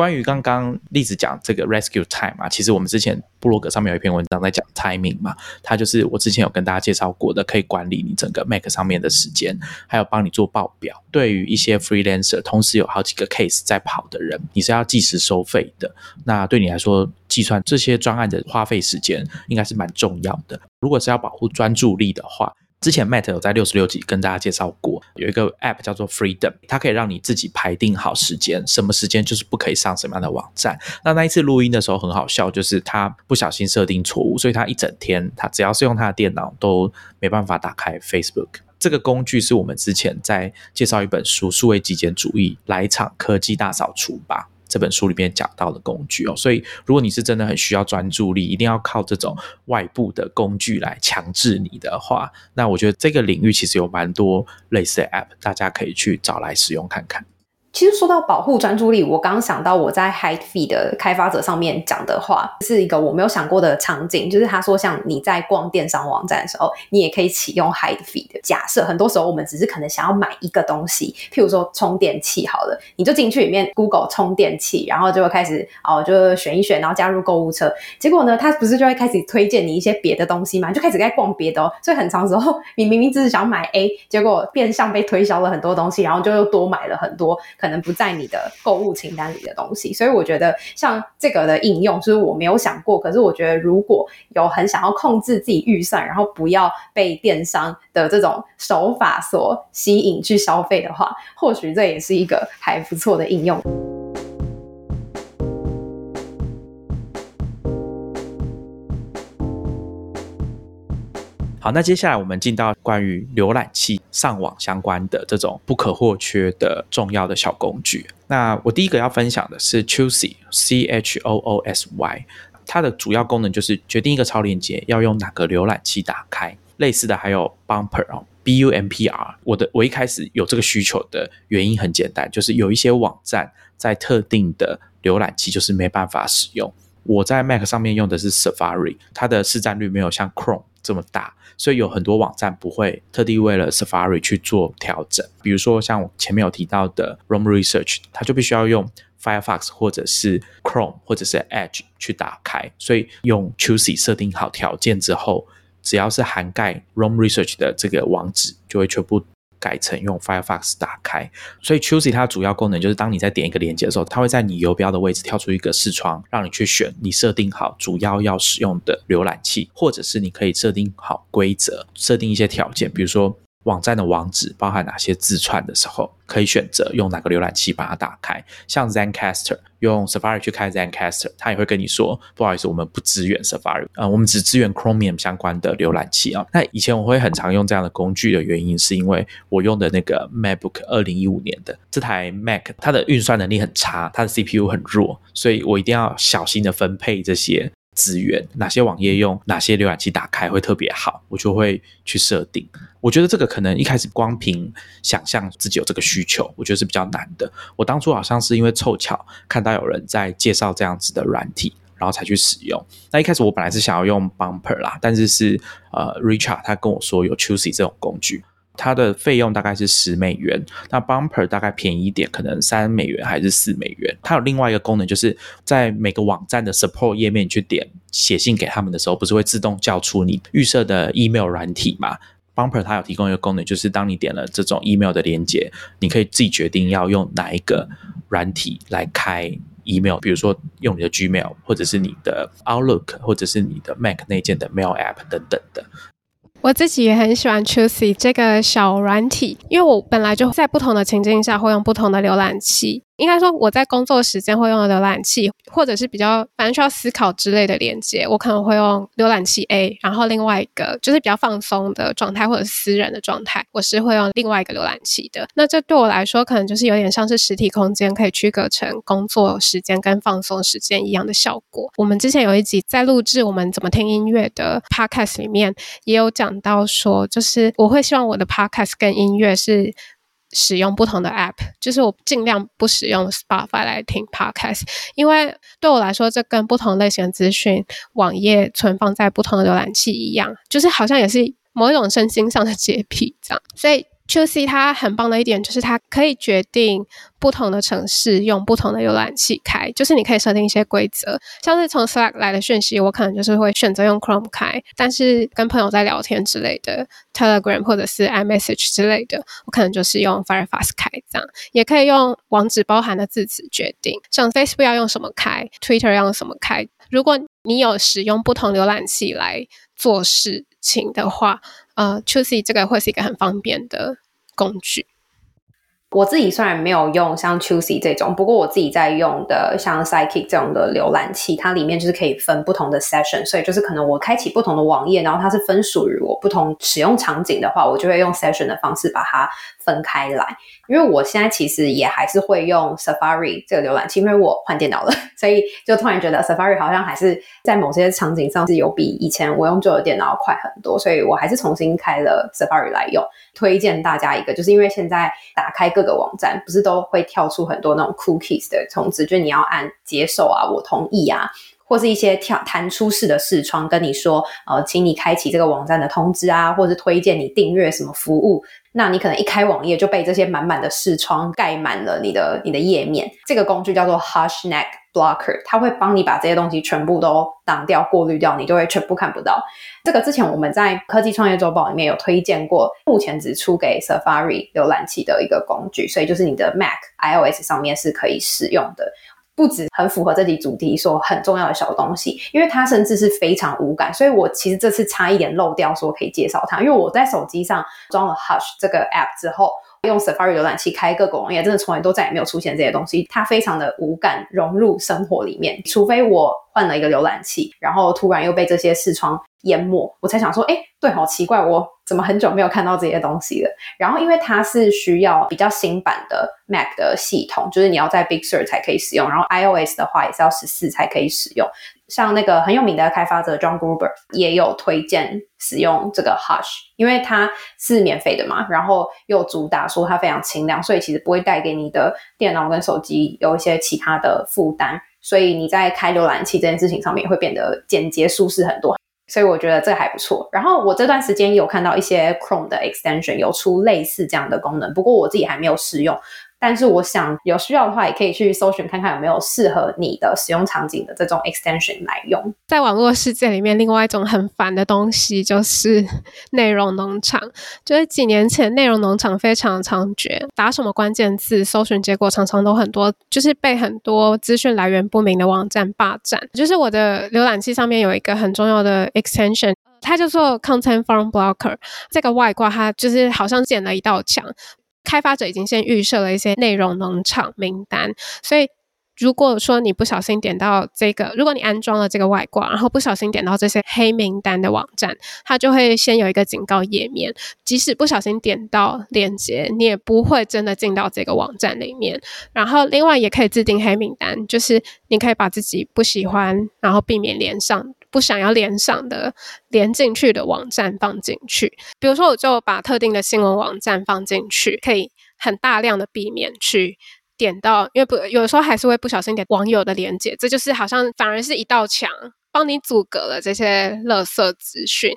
关于刚刚例子讲这个 Rescue Time 啊，其实我们之前部落格上面有一篇文章在讲 Timing 嘛，它就是我之前有跟大家介绍过的，可以管理你整个 Mac 上面的时间，还有帮你做报表。对于一些 Freelancer，同时有好几个 case 在跑的人，你是要计时收费的。那对你来说，计算这些专案的花费时间，应该是蛮重要的。如果是要保护专注力的话。之前 Matt 有在六十六集跟大家介绍过，有一个 App 叫做 Freedom，它可以让你自己排定好时间，什么时间就是不可以上什么样的网站。那那一次录音的时候很好笑，就是他不小心设定错误，所以他一整天他只要是用他的电脑都没办法打开 Facebook。这个工具是我们之前在介绍一本书《数位极简主义：来一场科技大扫除吧》这本书里面讲到的工具哦。所以，如果你是真的很需要专注力，一定要靠这种外部的工具来强制你的话，那我觉得这个领域其实有蛮多类似的 App，大家可以去找来使用看看。其实说到保护专注力，我刚刚想到我在 Hide Feed 的开发者上面讲的话，是一个我没有想过的场景。就是他说，像你在逛电商网站的时候，你也可以启用 Hide Feed。假设很多时候我们只是可能想要买一个东西，譬如说充电器，好了，你就进去里面 Google 充电器，然后就会开始哦，就选一选，然后加入购物车。结果呢，他不是就会开始推荐你一些别的东西嘛？就开始在逛别的哦。所以很长时候，你明明只是想买 A，结果变相被推销了很多东西，然后就又多买了很多。可能不在你的购物清单里的东西，所以我觉得像这个的应用，就是我没有想过。可是我觉得如果有很想要控制自己预算，然后不要被电商的这种手法所吸引去消费的话，或许这也是一个还不错的应用。好，那接下来我们进到关于浏览器上网相关的这种不可或缺的重要的小工具。那我第一个要分享的是 Choosy，C H O O S Y，它的主要功能就是决定一个超链接要用哪个浏览器打开。类似的还有 Bumper 哦，B U M P R。我的我一开始有这个需求的原因很简单，就是有一些网站在特定的浏览器就是没办法使用。我在 Mac 上面用的是 Safari，它的市占率没有像 Chrome 这么大，所以有很多网站不会特地为了 Safari 去做调整。比如说像我前面有提到的 Roam Research，它就必须要用 Firefox 或者是 Chrome 或者是 Edge 去打开。所以用 Choosy 设定好条件之后，只要是涵盖 Roam Research 的这个网址，就会全部。改成用 Firefox 打开，所以 Choosy 它主要功能就是，当你在点一个连接的时候，它会在你游标的位置跳出一个视窗，让你去选你设定好主要要使用的浏览器，或者是你可以设定好规则，设定一些条件，比如说。网站的网址包含哪些字串的时候，可以选择用哪个浏览器把它打开。像 ZenCaster 用 Safari 去开 ZenCaster，它也会跟你说，不好意思，我们不支援 Safari，呃，我们只支援 Chromium 相关的浏览器啊。那以前我会很常用这样的工具的原因，是因为我用的那个 MacBook 二零一五年的这台 Mac，它的运算能力很差，它的 CPU 很弱，所以我一定要小心的分配这些。资源哪些网页用哪些浏览器打开会特别好，我就会去设定。我觉得这个可能一开始光凭想象自己有这个需求，我觉得是比较难的。我当初好像是因为凑巧看到有人在介绍这样子的软体，然后才去使用。那一开始我本来是想要用 Bumper 啦，但是是呃 Richard 他跟我说有 Choosy 这种工具。它的费用大概是十美元，那 Bumper 大概便宜一点，可能三美元还是四美元。它有另外一个功能，就是在每个网站的 Support 页面去点写信给他们的时候，不是会自动叫出你预设的 email 软体吗？Bumper 它有提供一个功能，就是当你点了这种 email 的连接，你可以自己决定要用哪一个软体来开 email，比如说用你的 Gmail，或者是你的 Outlook，或者是你的 Mac 内建的 Mail App 等等的。我自己也很喜欢 Choosy 这个小软体，因为我本来就在不同的情境下会用不同的浏览器。应该说，我在工作时间会用的浏览器，或者是比较反正需要思考之类的连接，我可能会用浏览器 A。然后另外一个就是比较放松的状态或者私人的状态，我是会用另外一个浏览器的。那这对我来说，可能就是有点像是实体空间可以区隔成工作时间跟放松时间一样的效果。我们之前有一集在录制我们怎么听音乐的 Podcast 里面，也有讲到说，就是我会希望我的 Podcast 跟音乐是。使用不同的 App，就是我尽量不使用 Spotify 来听 Podcast，因为对我来说，这跟不同类型的资讯网页存放在不同的浏览器一样，就是好像也是某一种身心上的洁癖这样，所以。Choosy 它很棒的一点就是它可以决定不同的城市用不同的浏览器开，就是你可以设定一些规则，像是从 Slack 来的讯息，我可能就是会选择用 Chrome 开，但是跟朋友在聊天之类的，Telegram 或者是 iMessage 之类的，我可能就是用 Firefox 开，这样也可以用网址包含的字词决定，像 Facebook 要用什么开，Twitter 要用什么开。如果你有使用不同浏览器来做事情的话，呃，Choosy 这个会是一个很方便的工具。我自己虽然没有用像 Choosy 这种，不过我自己在用的像 Sidekick 这种的浏览器，它里面就是可以分不同的 session，所以就是可能我开启不同的网页，然后它是分属于我不同使用场景的话，我就会用 session 的方式把它分开来。因为我现在其实也还是会用 Safari 这个浏览器，因为我换电脑了，*laughs* 所以就突然觉得 Safari 好像还是在某些场景上是有比以前我用旧的电脑快很多，所以我还是重新开了 Safari 来用。推荐大家一个，就是因为现在打开各个网站，不是都会跳出很多那种 cookies 的通知，就是你要按接受啊，我同意啊，或是一些跳弹出式的视窗，跟你说，呃，请你开启这个网站的通知啊，或是推荐你订阅什么服务。那你可能一开网页就被这些满满的视窗盖满了你的你的页面。这个工具叫做 Hushneck Blocker，它会帮你把这些东西全部都挡掉、过滤掉，你就会全部看不到。这个之前我们在科技创业周报里面有推荐过，目前只出给 Safari 浏览器的一个工具，所以就是你的 Mac iOS 上面是可以使用的。不止很符合这集主题说很重要的小东西，因为它甚至是非常无感，所以我其实这次差一点漏掉说可以介绍它，因为我在手机上装了 Hush 这个 app 之后，用 Safari 浏览器开各个网页，真的从来都再也没有出现这些东西，它非常的无感，融入生活里面，除非我换了一个浏览器，然后突然又被这些视窗淹没，我才想说，哎，对，好奇怪，我。怎么很久没有看到这些东西了？然后因为它是需要比较新版的 Mac 的系统，就是你要在 Big Sur 才可以使用，然后 iOS 的话也是要十四才可以使用。像那个很有名的开发者 John Gruber 也有推荐使用这个 Hush，因为它是免费的嘛，然后又主打说它非常轻量，所以其实不会带给你的电脑跟手机有一些其他的负担，所以你在开浏览器这件事情上面也会变得简洁舒适很多。所以我觉得这还不错。然后我这段时间有看到一些 Chrome 的 extension 有出类似这样的功能，不过我自己还没有试用。但是我想有需要的话，也可以去搜寻看看有没有适合你的使用场景的这种 extension 来用。在网络世界里面，另外一种很烦的东西就是 *laughs* 内容农场。就是几年前，内容农场非常猖獗，打什么关键字，搜寻结果常常都很多，就是被很多资讯来源不明的网站霸占。就是我的浏览器上面有一个很重要的 extension，它叫做 Content Farm Blocker。这个外挂它就是好像建了一道墙。开发者已经先预设了一些内容农场名单，所以如果说你不小心点到这个，如果你安装了这个外挂，然后不小心点到这些黑名单的网站，它就会先有一个警告页面。即使不小心点到链接，你也不会真的进到这个网站里面。然后另外也可以自定黑名单，就是你可以把自己不喜欢，然后避免连上。不想要连上的、连进去的网站放进去，比如说，我就把特定的新闻网站放进去，可以很大量的避免去点到，因为不有时候还是会不小心点网友的连接，这就是好像反而是一道墙，帮你阻隔了这些垃圾资讯。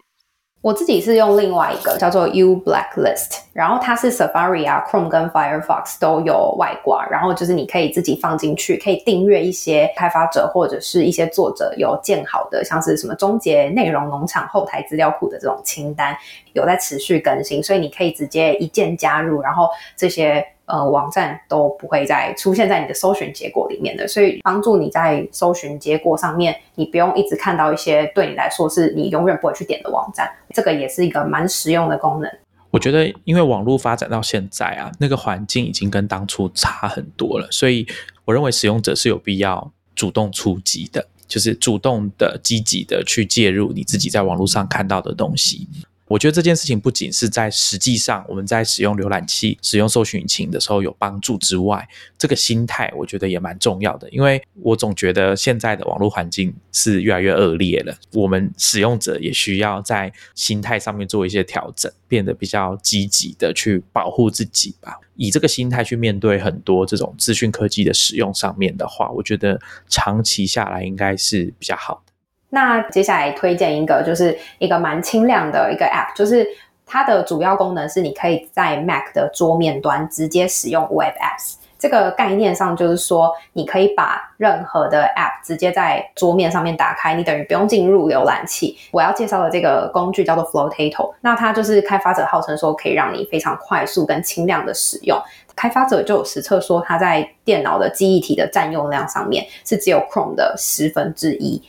我自己是用另外一个叫做 U Blacklist，然后它是 Safari 啊、Chrome 跟 Firefox 都有外挂，然后就是你可以自己放进去，可以订阅一些开发者或者是一些作者有建好的，像是什么终结内容农场后台资料库的这种清单，有在持续更新，所以你可以直接一键加入，然后这些。呃，网站都不会再出现在你的搜寻结果里面的，所以帮助你在搜寻结果上面，你不用一直看到一些对你来说是你永远不会去点的网站，这个也是一个蛮实用的功能。我觉得，因为网络发展到现在啊，那个环境已经跟当初差很多了，所以我认为使用者是有必要主动出击的，就是主动的、积极的去介入你自己在网络上看到的东西。我觉得这件事情不仅是在实际上我们在使用浏览器、使用搜寻引擎的时候有帮助之外，这个心态我觉得也蛮重要的。因为我总觉得现在的网络环境是越来越恶劣了，我们使用者也需要在心态上面做一些调整，变得比较积极的去保护自己吧。以这个心态去面对很多这种资讯科技的使用上面的话，我觉得长期下来应该是比较好的。那接下来推荐一个，就是一个蛮轻量的一个 App，就是它的主要功能是你可以在 Mac 的桌面端直接使用 Web Apps。这个概念上就是说，你可以把任何的 App 直接在桌面上面打开，你等于不用进入浏览器。我要介绍的这个工具叫做 Flowtato，那它就是开发者号称说可以让你非常快速跟轻量的使用。开发者就有实测说，它在电脑的记忆体的占用量上面是只有 Chrome 的十分之一。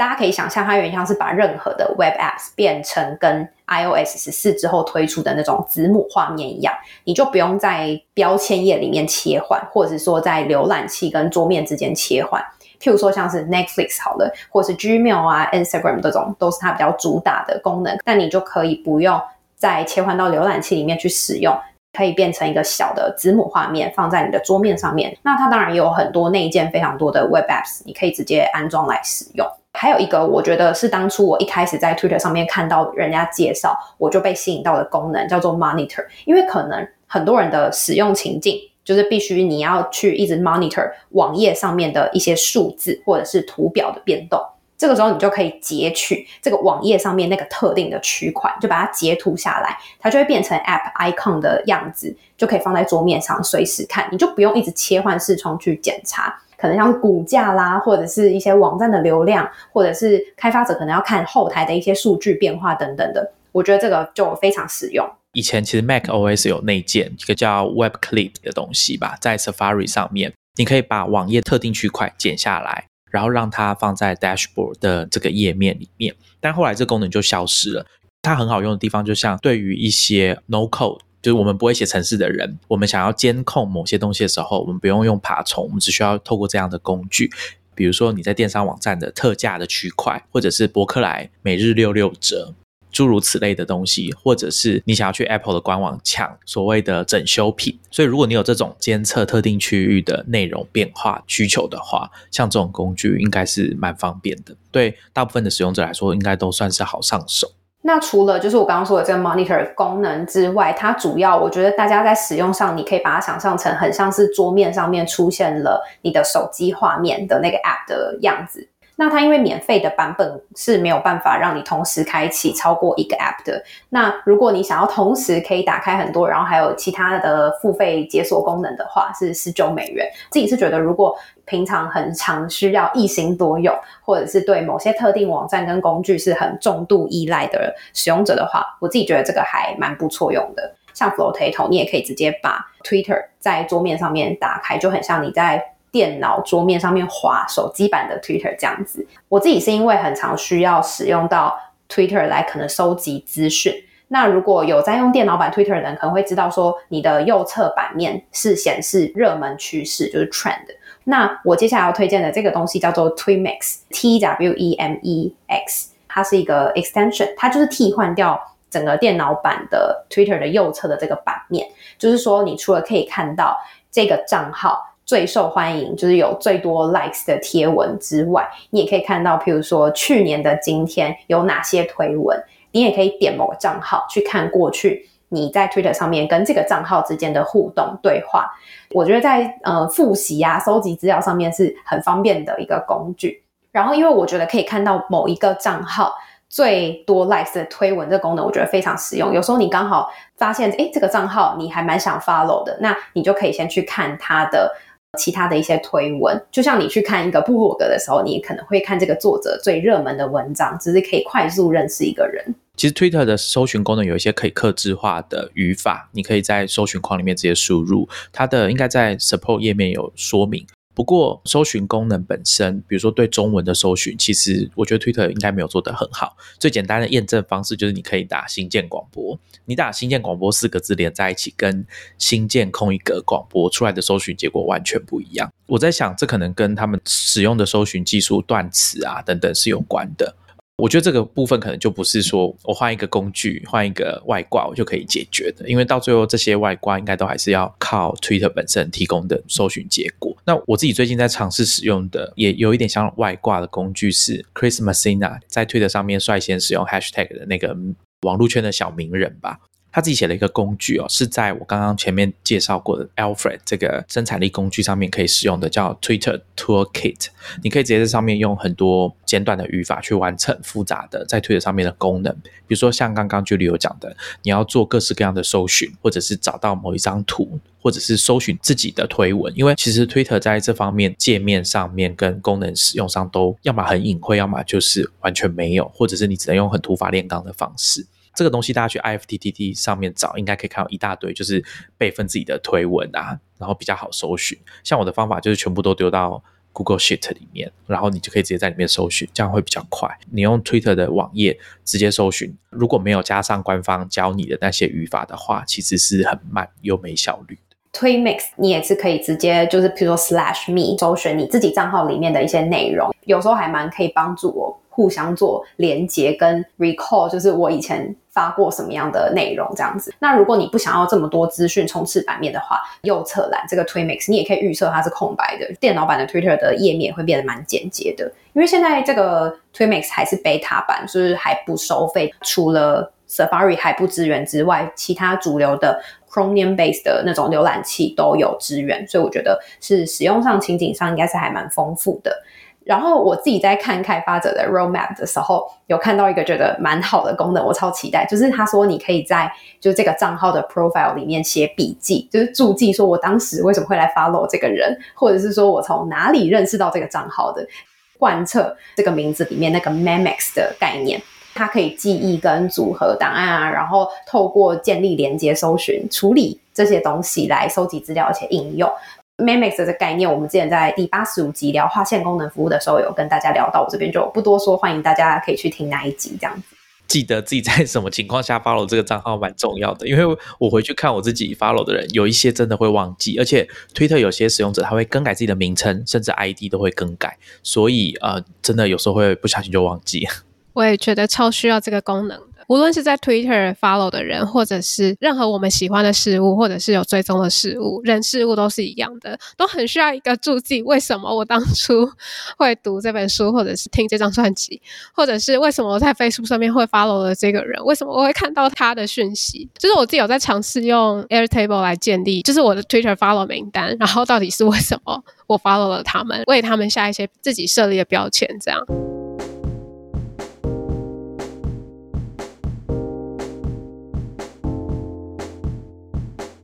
大家可以想象，它有点像是把任何的 Web Apps 变成跟 iOS 十四之后推出的那种子母画面一样，你就不用在标签页里面切换，或者是说在浏览器跟桌面之间切换。譬如说像是 Netflix 好了，或是 Gmail 啊、Instagram 这种，都是它比较主打的功能。但你就可以不用再切换到浏览器里面去使用，可以变成一个小的子母画面放在你的桌面上面。那它当然也有很多内建非常多的 Web Apps，你可以直接安装来使用。还有一个，我觉得是当初我一开始在 Twitter 上面看到人家介绍，我就被吸引到的功能，叫做 Monitor。因为可能很多人的使用情境就是必须你要去一直 monitor 网页上面的一些数字或者是图表的变动，这个时候你就可以截取这个网页上面那个特定的区块，就把它截图下来，它就会变成 App icon 的样子，就可以放在桌面上随时看，你就不用一直切换视窗去检查。可能像股价啦，或者是一些网站的流量，或者是开发者可能要看后台的一些数据变化等等的，我觉得这个就非常实用。以前其实 Mac OS 有内建一个叫 Web Clip 的东西吧，在 Safari 上面，你可以把网页特定区块剪下来，然后让它放在 Dashboard 的这个页面里面。但后来这功能就消失了。它很好用的地方，就像对于一些 No Code。就是我们不会写程式的人，我们想要监控某些东西的时候，我们不用用爬虫，我们只需要透过这样的工具，比如说你在电商网站的特价的区块，或者是博客来每日六六折，诸如此类的东西，或者是你想要去 Apple 的官网抢所谓的整修品。所以，如果你有这种监测特定区域的内容变化需求的话，像这种工具应该是蛮方便的，对大部分的使用者来说，应该都算是好上手。那除了就是我刚刚说的这个 monitor 功能之外，它主要我觉得大家在使用上，你可以把它想象成很像是桌面上面出现了你的手机画面的那个 app 的样子。那它因为免费的版本是没有办法让你同时开启超过一个 app 的。那如果你想要同时可以打开很多，然后还有其他的付费解锁功能的话，是十九美元。自己是觉得，如果平常很常需要一心多用，或者是对某些特定网站跟工具是很重度依赖的使用者的话，我自己觉得这个还蛮不错用的。像 Flowtato，你也可以直接把 Twitter 在桌面上面打开，就很像你在。电脑桌面上面滑手机版的 Twitter 这样子，我自己是因为很常需要使用到 Twitter 来可能收集资讯。那如果有在用电脑版 Twitter 的人，可能会知道说你的右侧版面是显示热门趋势，就是 Trend。那我接下来要推荐的这个东西叫做 Twemex，T W E M E X，它是一个 extension，它就是替换掉整个电脑版的 Twitter 的右侧的这个版面，就是说你除了可以看到这个账号。最受欢迎就是有最多 likes 的贴文之外，你也可以看到，譬如说去年的今天有哪些推文，你也可以点某个账号去看过去你在 Twitter 上面跟这个账号之间的互动对话。我觉得在呃复习啊、搜集资料上面是很方便的一个工具。然后，因为我觉得可以看到某一个账号。最多 likes 的推文这个功能，我觉得非常实用。有时候你刚好发现，哎，这个账号你还蛮想 follow 的，那你就可以先去看它的其他的一些推文。就像你去看一个部落格的时候，你可能会看这个作者最热门的文章，只是可以快速认识一个人。其实 Twitter 的搜寻功能有一些可以克制化的语法，你可以在搜寻框里面直接输入。它的应该在 support 页面有说明。不过，搜寻功能本身，比如说对中文的搜寻，其实我觉得 Twitter 应该没有做得很好。最简单的验证方式就是，你可以打“新建广播”，你打“新建广播”四个字连在一起，跟“新建空一格广播”出来的搜寻结果完全不一样。我在想，这可能跟他们使用的搜寻技术、断词啊等等是有关的。我觉得这个部分可能就不是说我换一个工具、换一个外挂我就可以解决的，因为到最后这些外挂应该都还是要靠 Twitter 本身提供的搜寻结果。那我自己最近在尝试使用的，也有一点像外挂的工具是 Chris Messina 在 Twitter 上面率先使用 Hashtag 的那个网络圈的小名人吧。他自己写了一个工具哦，是在我刚刚前面介绍过的 Alfred 这个生产力工具上面可以使用的，叫 Twitter Toolkit。你可以直接在上面用很多简短的语法去完成复杂的在 Twitter 上面的功能。比如说像刚刚 Julie 有讲的，你要做各式各样的搜寻，或者是找到某一张图，或者是搜寻自己的推文。因为其实 Twitter 在这方面界面上面跟功能使用上都要么很隐晦，要么就是完全没有，或者是你只能用很土法炼钢的方式。这个东西大家去 IFTTT 上面找，应该可以看到一大堆，就是备份自己的推文啊，然后比较好搜寻。像我的方法就是全部都丢到 Google Sheet 里面，然后你就可以直接在里面搜寻，这样会比较快。你用 Twitter 的网页直接搜寻，如果没有加上官方教你的那些语法的话，其实是很慢又没效率。的。推 mix 你也是可以直接就是，比如说 slash me 搜寻你自己账号里面的一些内容，有时候还蛮可以帮助我互相做连接跟 recall，就是我以前发过什么样的内容这样子。那如果你不想要这么多资讯充斥版面的话，右侧栏这个推 mix 你也可以预设它是空白的，电脑版的 Twitter 的页面会变得蛮简洁的。因为现在这个推 mix 还是 beta 版，就是还不收费，除了 Safari 还不支援之外，其他主流的。Chromium base 的那种浏览器都有支援，所以我觉得是使用上情景上应该是还蛮丰富的。然后我自己在看开发者的 roadmap 的时候，有看到一个觉得蛮好的功能，我超期待，就是他说你可以在就这个账号的 profile 里面写笔记，就是注记说我当时为什么会来 follow 这个人，或者是说我从哪里认识到这个账号的，贯彻这个名字里面那个 memex 的概念。它可以记忆跟组合档案啊，然后透过建立连接、搜寻、处理这些东西来收集资料，而且应用 Memex 的概念。我们之前在第八十五集聊划线功能服务的时候，有跟大家聊到，我这边就不多说，欢迎大家可以去听那一集。这样子，记得自己在什么情况下 follow 这个账号蛮重要的，因为我回去看我自己 follow 的人，有一些真的会忘记，而且 Twitter 有些使用者他会更改自己的名称，甚至 *laughs* ID 都会更改，所以呃，真的有时候会不小心就忘记。我也觉得超需要这个功能的，无论是在 Twitter follow 的人，或者是任何我们喜欢的事物，或者是有追踪的事物，人事物都是一样的，都很需要一个注记。为什么我当初 *laughs* 会读这本书，或者是听这张专辑，或者是为什么我在 Facebook 上面会 follow 了这个人？为什么我会看到他的讯息？就是我自己有在尝试用 Airtable 来建立，就是我的 Twitter follow 名单，然后到底是为什么我 follow 了他们，为他们下一些自己设立的标签，这样。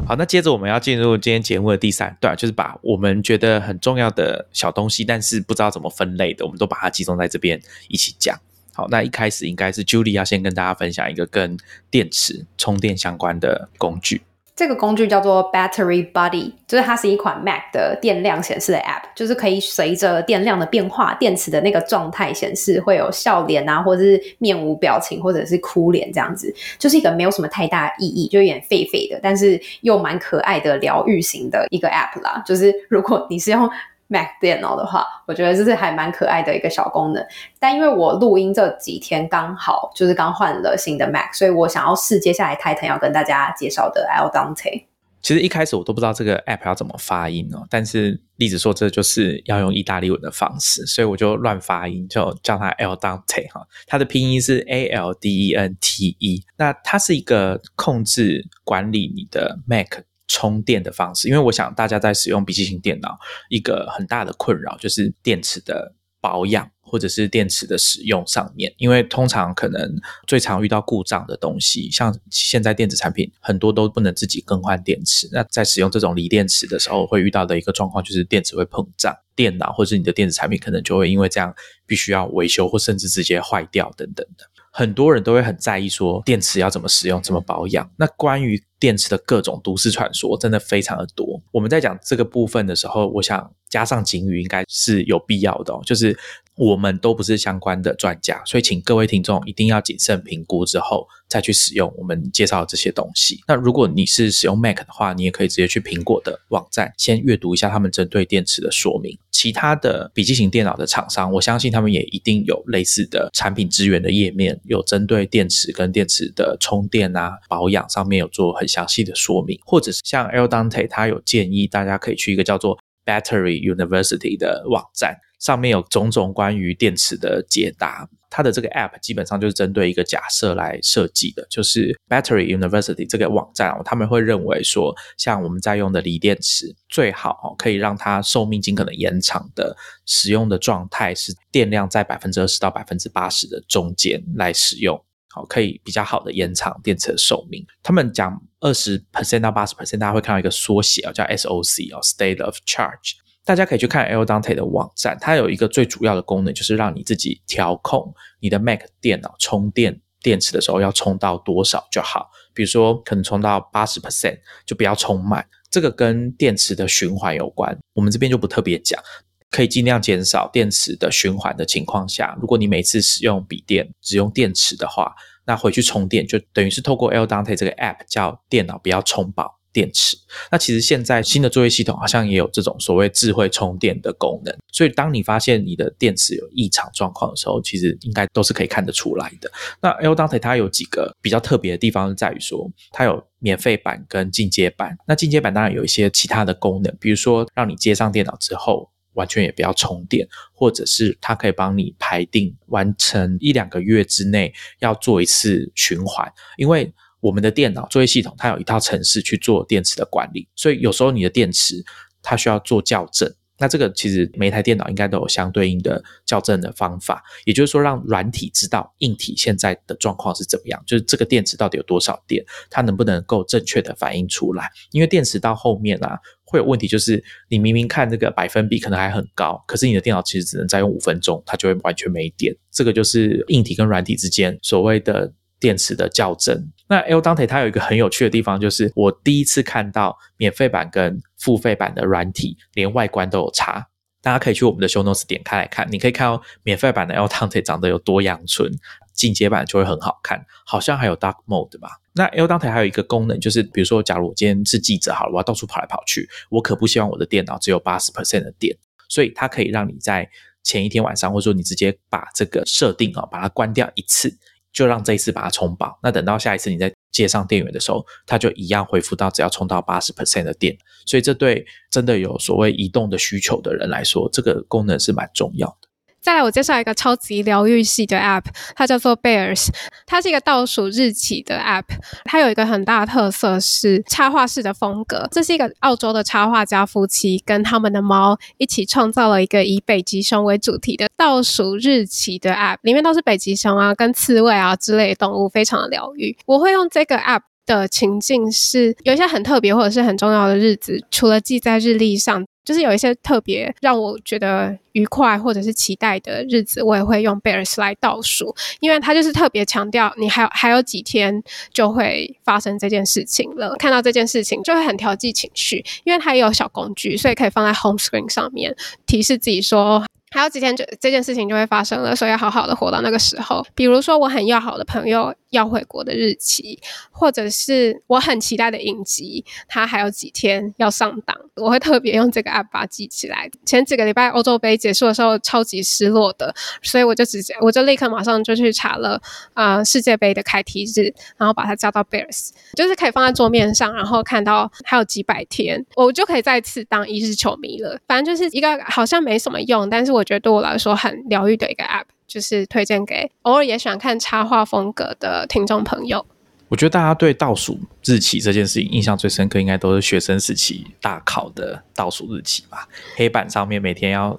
好，那接着我们要进入今天节目的第三段，就是把我们觉得很重要的小东西，但是不知道怎么分类的，我们都把它集中在这边一起讲。好，那一开始应该是 Julie 要先跟大家分享一个跟电池充电相关的工具。这个工具叫做 Battery Buddy，就是它是一款 Mac 的电量显示的 App，就是可以随着电量的变化，电池的那个状态显示会有笑脸啊，或者是面无表情，或者是哭脸这样子，就是一个没有什么太大意义，就有点废废的，但是又蛮可爱的疗愈型的一个 App 啦。就是如果你是用 Mac 电脑的话，我觉得这是还蛮可爱的一个小功能。但因为我录音这几天刚好就是刚换了新的 Mac，所以我想要试接下来 Titan 要跟大家介绍的 L Dante。其实一开始我都不知道这个 App 要怎么发音哦，但是栗子说这就是要用意大利文的方式，所以我就乱发音，就叫它 L Dante 哈。它的拼音是 A L D E N T E。那它是一个控制管理你的 Mac。充电的方式，因为我想大家在使用笔记型电脑，一个很大的困扰就是电池的保养或者是电池的使用上面。因为通常可能最常遇到故障的东西，像现在电子产品很多都不能自己更换电池。那在使用这种锂电池的时候，会遇到的一个状况就是电池会膨胀，电脑或者你的电子产品可能就会因为这样必须要维修，或甚至直接坏掉等等的。很多人都会很在意说电池要怎么使用、怎么保养。那关于电池的各种都市传说真的非常的多。我们在讲这个部分的时候，我想加上警语应该是有必要的，哦就是。我们都不是相关的专家，所以请各位听众一定要谨慎评估之后再去使用我们介绍的这些东西。那如果你是使用 Mac 的话，你也可以直接去苹果的网站先阅读一下他们针对电池的说明。其他的笔记型电脑的厂商，我相信他们也一定有类似的产品资源的页面，有针对电池跟电池的充电啊、保养上面有做很详细的说明，或者是像 L Dante，他有建议大家可以去一个叫做 Battery University 的网站。上面有种种关于电池的解答，它的这个 App 基本上就是针对一个假设来设计的，就是 Battery University 这个网站哦，他们会认为说，像我们在用的锂电池，最好哦可以让它寿命尽可能延长的使用的状态是电量在百分之二十到百分之八十的中间来使用，好可以比较好的延长电池的寿命。他们讲二十 percent 到八十 percent，大家会看到一个缩写哦，叫 SOC 哦，State of Charge。大家可以去看 L Dante 的网站，它有一个最主要的功能，就是让你自己调控你的 Mac 电脑充电电池的时候要充到多少就好。比如说，可能充到八十 percent 就不要充满，这个跟电池的循环有关。我们这边就不特别讲。可以尽量减少电池的循环的情况下，如果你每次使用笔电只用电池的话，那回去充电就等于是透过 L Dante 这个 App 叫电脑不要充饱电池。那其实现在新的作业系统好像也有这种所谓智慧充电的功能，所以当你发现你的电池有异常状况的时候，其实应该都是可以看得出来的。那 L Dante 它有几个比较特别的地方，在于说它有免费版跟进阶版。那进阶版当然有一些其他的功能，比如说让你接上电脑之后。完全也不要充电，或者是它可以帮你排定完成一两个月之内要做一次循环，因为我们的电脑作业系统它有一套程式去做电池的管理，所以有时候你的电池它需要做校正。那这个其实每台电脑应该都有相对应的校正的方法，也就是说让软体知道硬体现在的状况是怎么样，就是这个电池到底有多少电，它能不能够正确的反映出来？因为电池到后面啊会有问题，就是你明明看这个百分比可能还很高，可是你的电脑其实只能再用五分钟，它就会完全没电。这个就是硬体跟软体之间所谓的。电池的校正。那 L Dante 它有一个很有趣的地方，就是我第一次看到免费版跟付费版的软体连外观都有差。大家可以去我们的 Show Notes 点开来看，你可以看到免费版的 L Dante 长得有多阳春，进阶版就会很好看，好像还有 Dark Mode 吧。那 L Dante 还有一个功能，就是比如说，假如我今天是记者，好了，我要到处跑来跑去，我可不希望我的电脑只有八十 percent 的电，所以它可以让你在前一天晚上，或者说你直接把这个设定啊，把它关掉一次。就让这一次把它充饱，那等到下一次你再接上电源的时候，它就一样恢复到只要充到八十 percent 的电。所以这对真的有所谓移动的需求的人来说，这个功能是蛮重要的。再来，我介绍一个超级疗愈系的 App，它叫做 Bears，它是一个倒数日期的 App。它有一个很大的特色是插画式的风格。这是一个澳洲的插画家夫妻跟他们的猫一起创造了一个以北极熊为主题的倒数日期的 App，里面都是北极熊啊、跟刺猬啊之类的动物，非常的疗愈。我会用这个 App 的情境是有一些很特别或者是很重要的日子，除了记在日历上。就是有一些特别让我觉得愉快或者是期待的日子，我也会用 Bears 来倒数，因为它就是特别强调你还有还有几天就会发生这件事情了。看到这件事情就会很调剂情绪，因为它也有小工具，所以可以放在 Home Screen 上面提示自己说。还有几天就这件事情就会发生了，所以要好好的活到那个时候。比如说我很要好的朋友要回国的日期，或者是我很期待的影集，它还有几天要上档，我会特别用这个 app 把记起来。前几个礼拜欧洲杯结束的时候超级失落的，所以我就直接我就立刻马上就去查了啊世界杯的开题日，然后把它加到 Bears，就是可以放在桌面上，然后看到还有几百天，我就可以再次当一日球迷了。反正就是一个好像没什么用，但是我觉得对我来说很疗愈的一个 App，就是推荐给偶尔也喜欢看插画风格的听众朋友。我觉得大家对倒数日期这件事情印象最深刻，应该都是学生时期大考的倒数日期吧？黑板上面每天要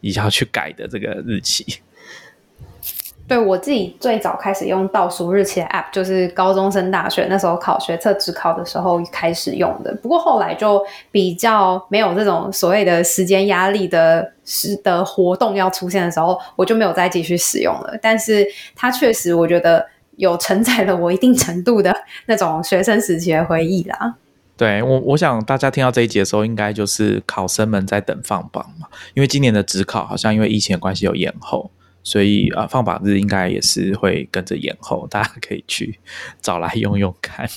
一下去改的这个日期。对我自己最早开始用倒数日期的 App，就是高中升大学那时候考学测职考的时候开始用的。不过后来就比较没有这种所谓的时间压力的时的活动要出现的时候，我就没有再继续使用了。但是它确实，我觉得有承载了我一定程度的那种学生时期的回忆啦。对我，我想大家听到这一节的时候，应该就是考生们在等放榜嘛，因为今年的职考好像因为疫情的关系有延后。所以啊，放榜日应该也是会跟着延后，大家可以去找来用用看。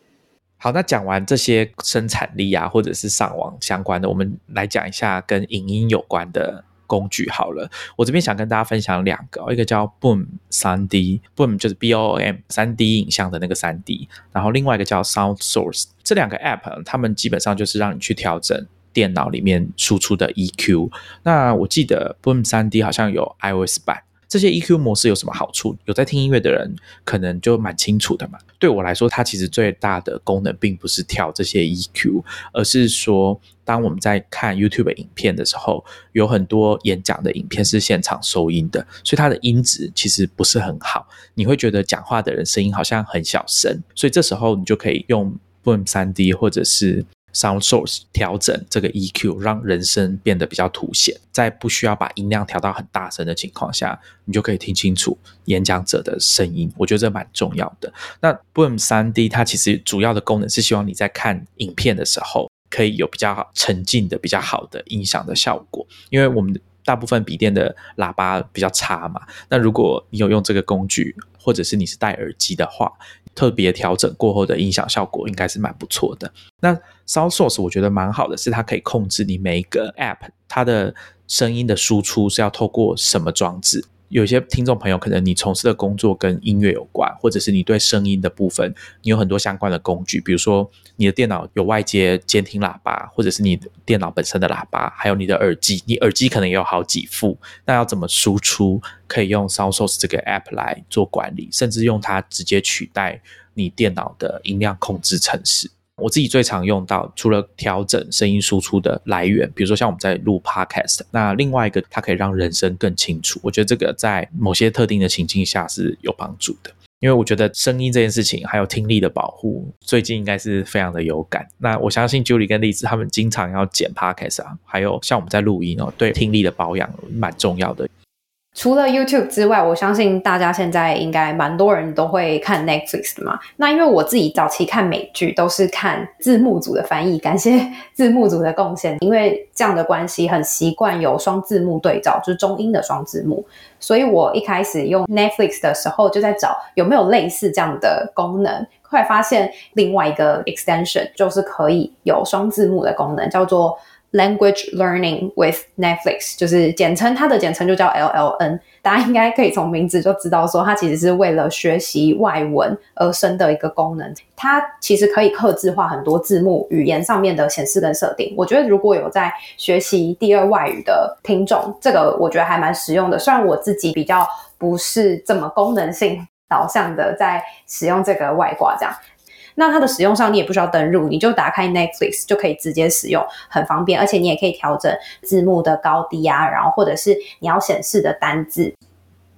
*laughs* 好，那讲完这些生产力啊，或者是上网相关的，我们来讲一下跟影音有关的工具好了。我这边想跟大家分享两个，一个叫 Boom 三 D，Boom 就是 B O M 三 D 影像的那个三 D，然后另外一个叫 Sound Source，这两个 App 它们基本上就是让你去调整。电脑里面输出的 EQ，那我记得 Boom 三 D 好像有 iOS 版，这些 EQ 模式有什么好处？有在听音乐的人可能就蛮清楚的嘛。对我来说，它其实最大的功能并不是调这些 EQ，而是说，当我们在看 YouTube 影片的时候，有很多演讲的影片是现场收音的，所以它的音质其实不是很好，你会觉得讲话的人声音好像很小声，所以这时候你就可以用 Boom 三 D 或者是。Sound Source 调整这个 EQ，让人声变得比较凸显，在不需要把音量调到很大声的情况下，你就可以听清楚演讲者的声音。我觉得这蛮重要的。那 Boom 3D 它其实主要的功能是希望你在看影片的时候，可以有比较沉浸的、比较好的音响的效果。因为我们大部分笔电的喇叭比较差嘛，那如果你有用这个工具，或者是你是戴耳机的话，特别调整过后的音响效果应该是蛮不错的。那 Sound Source 我觉得蛮好的，是它可以控制你每一个 App 它的声音的输出是要透过什么装置。有些听众朋友可能你从事的工作跟音乐有关，或者是你对声音的部分你有很多相关的工具，比如说你的电脑有外接监听喇叭，或者是你电脑本身的喇叭，还有你的耳机，你耳机可能也有好几副，那要怎么输出？可以用 SoundSource 这个 App 来做管理，甚至用它直接取代你电脑的音量控制程式。我自己最常用到，除了调整声音输出的来源，比如说像我们在录 Podcast，那另外一个它可以让人声更清楚。我觉得这个在某些特定的情境下是有帮助的，因为我觉得声音这件事情还有听力的保护，最近应该是非常的有感。那我相信 Julie 跟丽子他们经常要剪 Podcast 啊，还有像我们在录音哦，对听力的保养蛮重要的。除了 YouTube 之外，我相信大家现在应该蛮多人都会看 Netflix 的嘛。那因为我自己早期看美剧都是看字幕组的翻译，感谢 *laughs* 字幕组的贡献。因为这样的关系，很习惯有双字幕对照，就是中英的双字幕。所以我一开始用 Netflix 的时候，就在找有没有类似这样的功能。后来发现另外一个 extension 就是可以有双字幕的功能，叫做。Language Learning with Netflix 就是简称，它的简称就叫 LLN。大家应该可以从名字就知道，说它其实是为了学习外文而生的一个功能。它其实可以刻字化很多字幕语言上面的显示跟设定。我觉得如果有在学习第二外语的听众，这个我觉得还蛮实用的。虽然我自己比较不是这么功能性导向的，在使用这个外挂这样。那它的使用上，你也不需要登录，你就打开 Netflix 就可以直接使用，很方便。而且你也可以调整字幕的高低啊，然后或者是你要显示的单字。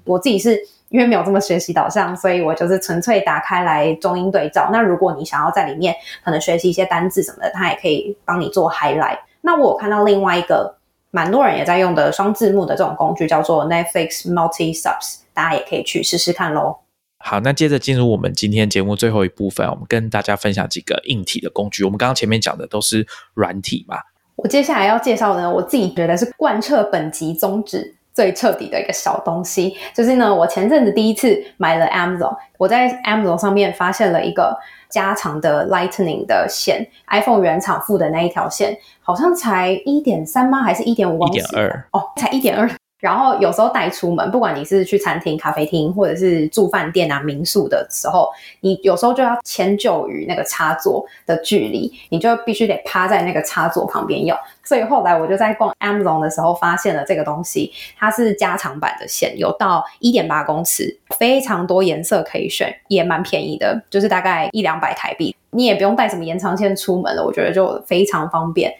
我自己是因为没有这么学习导向，所以我就是纯粹打开来中英对照。那如果你想要在里面可能学习一些单字什么的，它也可以帮你做 highlight。那我有看到另外一个蛮多人也在用的双字幕的这种工具，叫做 Netflix Multi Subs，大家也可以去试试看喽。好，那接着进入我们今天节目最后一部分，我们跟大家分享几个硬体的工具。我们刚刚前面讲的都是软体嘛，我接下来要介绍的，我自己觉得是贯彻本集宗旨最彻底的一个小东西，就是呢，我前阵子第一次买了 Amazon，我在 Amazon 上面发现了一个加长的 Lightning 的线，iPhone 原厂附的那一条线，好像才一点三吗？还是一点五？一点二哦，才一点二。然后有时候带出门，不管你是去餐厅、咖啡厅，或者是住饭店啊、民宿的时候，你有时候就要迁就于那个插座的距离，你就必须得趴在那个插座旁边用。所以后来我就在逛 Amazon 的时候发现了这个东西，它是加长版的线，有到一点八公尺，非常多颜色可以选，也蛮便宜的，就是大概一两百台币，你也不用带什么延长线出门了，我觉得就非常方便。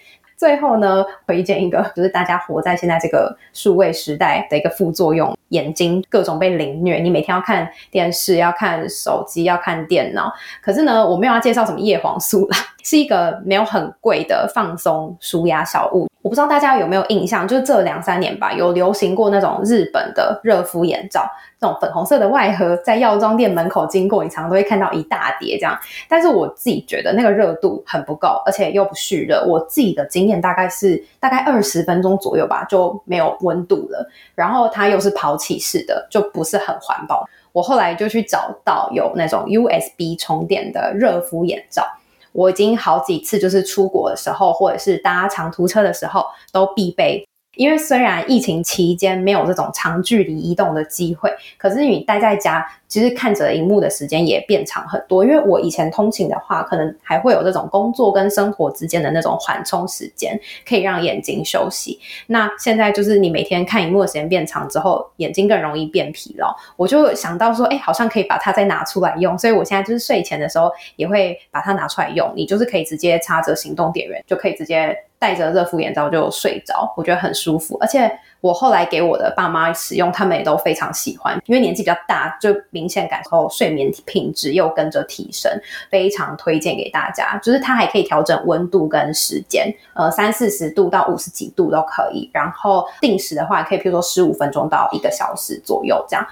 最后呢，推荐一个，*laughs* 就是大家活在现在这个数位时代的一个副作用，眼睛各种被凌虐。你每天要看电视，要看手机，要看电脑。可是呢，我没有要介绍什么叶黄素啦，是一个没有很贵的放松舒压小物。我不知道大家有没有印象，就是这两三年吧，有流行过那种日本的热敷眼罩，这种粉红色的外盒，在药妆店门口经过，你常常都会看到一大叠这样。但是我自己觉得那个热度很不够，而且又不蓄热。我自己的经验大概是大概二十分钟左右吧，就没有温度了。然后它又是抛弃式的，就不是很环保。我后来就去找到有那种 USB 充电的热敷眼罩。我已经好几次，就是出国的时候，或者是搭长途车的时候，都必备。因为虽然疫情期间没有这种长距离移动的机会，可是你待在家，其实看着荧幕的时间也变长很多。因为我以前通勤的话，可能还会有这种工作跟生活之间的那种缓冲时间，可以让眼睛休息。那现在就是你每天看荧幕的时间变长之后，眼睛更容易变疲劳。我就想到说，哎，好像可以把它再拿出来用。所以我现在就是睡前的时候也会把它拿出来用。你就是可以直接插着行动电源，就可以直接。戴着热敷眼罩就睡着，我觉得很舒服。而且我后来给我的爸妈使用，他们也都非常喜欢。因为年纪比较大，就明显感受睡眠品质又跟着提升，非常推荐给大家。就是它还可以调整温度跟时间，呃，三四十度到五十几度都可以。然后定时的话，可以譬如说十五分钟到一个小时左右这样。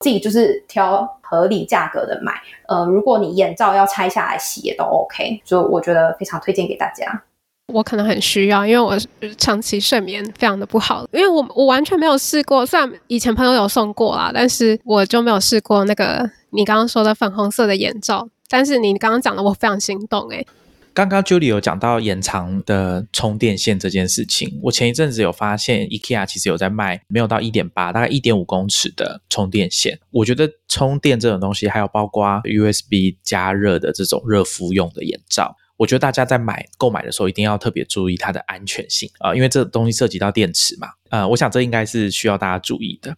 自己就是挑合理价格的买。呃，如果你眼罩要拆下来洗也都 OK，就我觉得非常推荐给大家。我可能很需要，因为我长期睡眠非常的不好。因为我我完全没有试过，虽然以前朋友有送过啦，但是我就没有试过那个你刚刚说的粉红色的眼罩。但是你刚刚讲的，我非常心动诶。刚刚 Julie 有讲到延长的充电线这件事情，我前一阵子有发现 IKEA 其实有在卖没有到一点八，大概一点五公尺的充电线。我觉得充电这种东西，还有包括 USB 加热的这种热敷用的眼罩。我觉得大家在买购买的时候一定要特别注意它的安全性啊，因为这东西涉及到电池嘛。呃，我想这应该是需要大家注意的。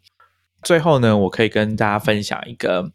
最后呢，我可以跟大家分享一个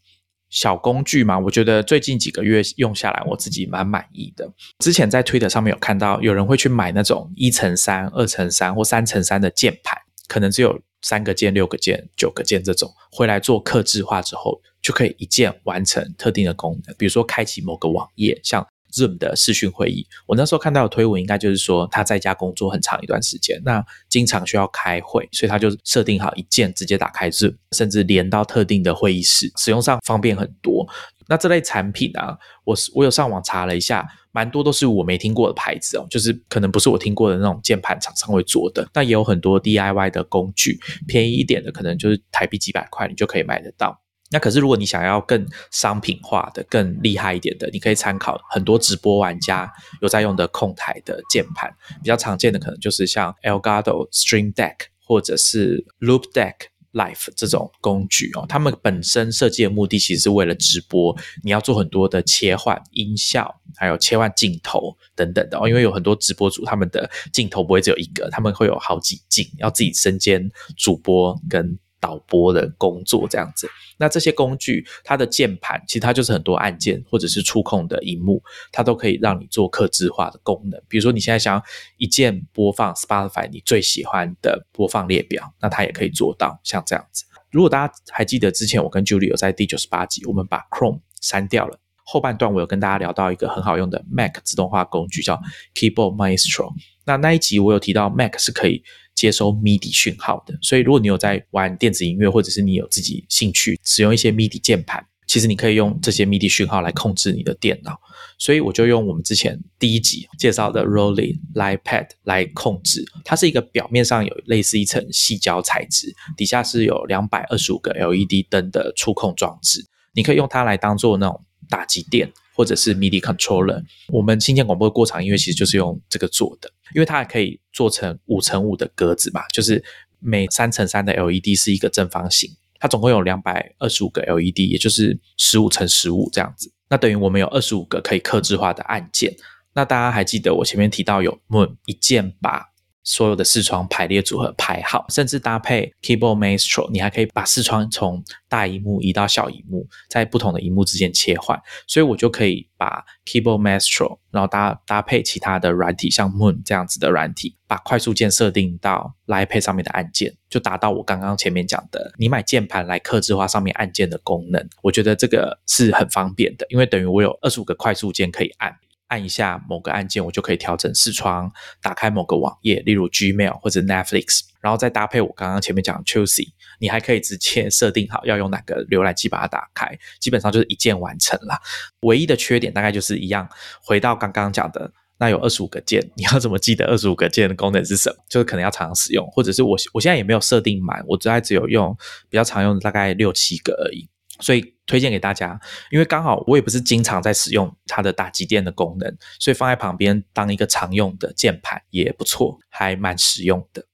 小工具嘛，我觉得最近几个月用下来，我自己蛮满意的。之前在 Twitter 上面有看到有人会去买那种一乘三、二乘三或三乘三的键盘，可能只有三个键、六个键、九个键这种，回来做刻制化之后，就可以一键完成特定的功能，比如说开启某个网页，像。Zoom 的视讯会议，我那时候看到的推文，应该就是说他在家工作很长一段时间，那经常需要开会，所以他就设定好一键直接打开 Zoom，甚至连到特定的会议室，使用上方便很多。那这类产品啊，我我有上网查了一下，蛮多都是我没听过的牌子哦，就是可能不是我听过的那种键盘厂商会做的。那也有很多 DIY 的工具，便宜一点的，可能就是台币几百块，你就可以买得到。那可是，如果你想要更商品化的、更厉害一点的，你可以参考很多直播玩家有在用的控台的键盘。比较常见的可能就是像 Elgato Stream Deck 或者是 Loop Deck Live 这种工具哦。他们本身设计的目的其实是为了直播，你要做很多的切换音效，还有切换镜头等等的哦。因为有很多直播主他们的镜头不会只有一个，他们会有好几镜，要自己身兼主播跟。导播的工作这样子，那这些工具它的键盘其实它就是很多按键或者是触控的荧幕，它都可以让你做克制化的功能。比如说你现在想一键播放 Spotify 你最喜欢的播放列表，那它也可以做到像这样子。如果大家还记得之前我跟 Julie 有在第九十八集，我们把 Chrome 删掉了，后半段我有跟大家聊到一个很好用的 Mac 自动化工具叫 Keyboard Maestro。那那一集我有提到 Mac 是可以。接收 MIDI 讯号的，所以如果你有在玩电子音乐，或者是你有自己兴趣使用一些 MIDI 键盘，其实你可以用这些 MIDI 讯号来控制你的电脑。所以我就用我们之前第一集介绍的 Rolling Lightpad 来控制。它是一个表面上有类似一层细胶材质，底下是有两百二十五个 LED 灯的触控装置，你可以用它来当做那种打击垫。或者是 MIDI controller，我们新建广播的过场音乐其实就是用这个做的，因为它还可以做成五乘五的格子嘛，就是每三乘三的 LED 是一个正方形，它总共有两百二十五个 LED，也就是十五乘十五这样子，那等于我们有二十五个可以克制化的按键。那大家还记得我前面提到有 Moon 一键把。所有的视窗排列组合排好，甚至搭配 Keyboard Maestro，你还可以把视窗从大荧幕移到小荧幕，在不同的荧幕之间切换。所以我就可以把 Keyboard Maestro，然后搭搭配其他的软体，像 Moon 这样子的软体，把快速键设定到 iPad 上面的按键，就达到我刚刚前面讲的，你买键盘来克制化上面按键的功能。我觉得这个是很方便的，因为等于我有二十五个快速键可以按。按一下某个按键，我就可以调整视窗，打开某个网页，例如 Gmail 或者 Netflix，然后再搭配我刚刚前面讲的 Choosey，你还可以直接设定好要用哪个浏览器把它打开，基本上就是一键完成了。唯一的缺点大概就是一样，回到刚刚讲的，那有二十五个键，你要怎么记得二十五个键的功能是什么？就是可能要常常使用，或者是我我现在也没有设定满，我大概只有用比较常用的大概六七个而已。所以推荐给大家，因为刚好我也不是经常在使用它的打击垫的功能，所以放在旁边当一个常用的键盘也不错，还蛮实用的。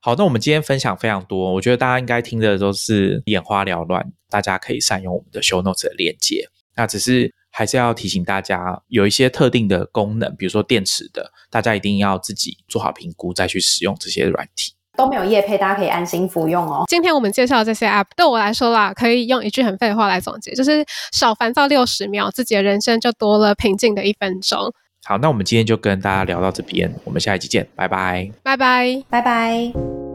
好，那我们今天分享非常多，我觉得大家应该听的都是眼花缭乱，大家可以善用我们的 Show Notes 的链接。那只是还是要提醒大家，有一些特定的功能，比如说电池的，大家一定要自己做好评估再去使用这些软体。都没有夜配，大家可以安心服用哦。今天我们介绍这些 App，对我来说啦，可以用一句很废的话来总结，就是少烦躁六十秒，自己的人生就多了平静的一分钟。好，那我们今天就跟大家聊到这边，我们下一期见，拜拜，拜拜，拜拜。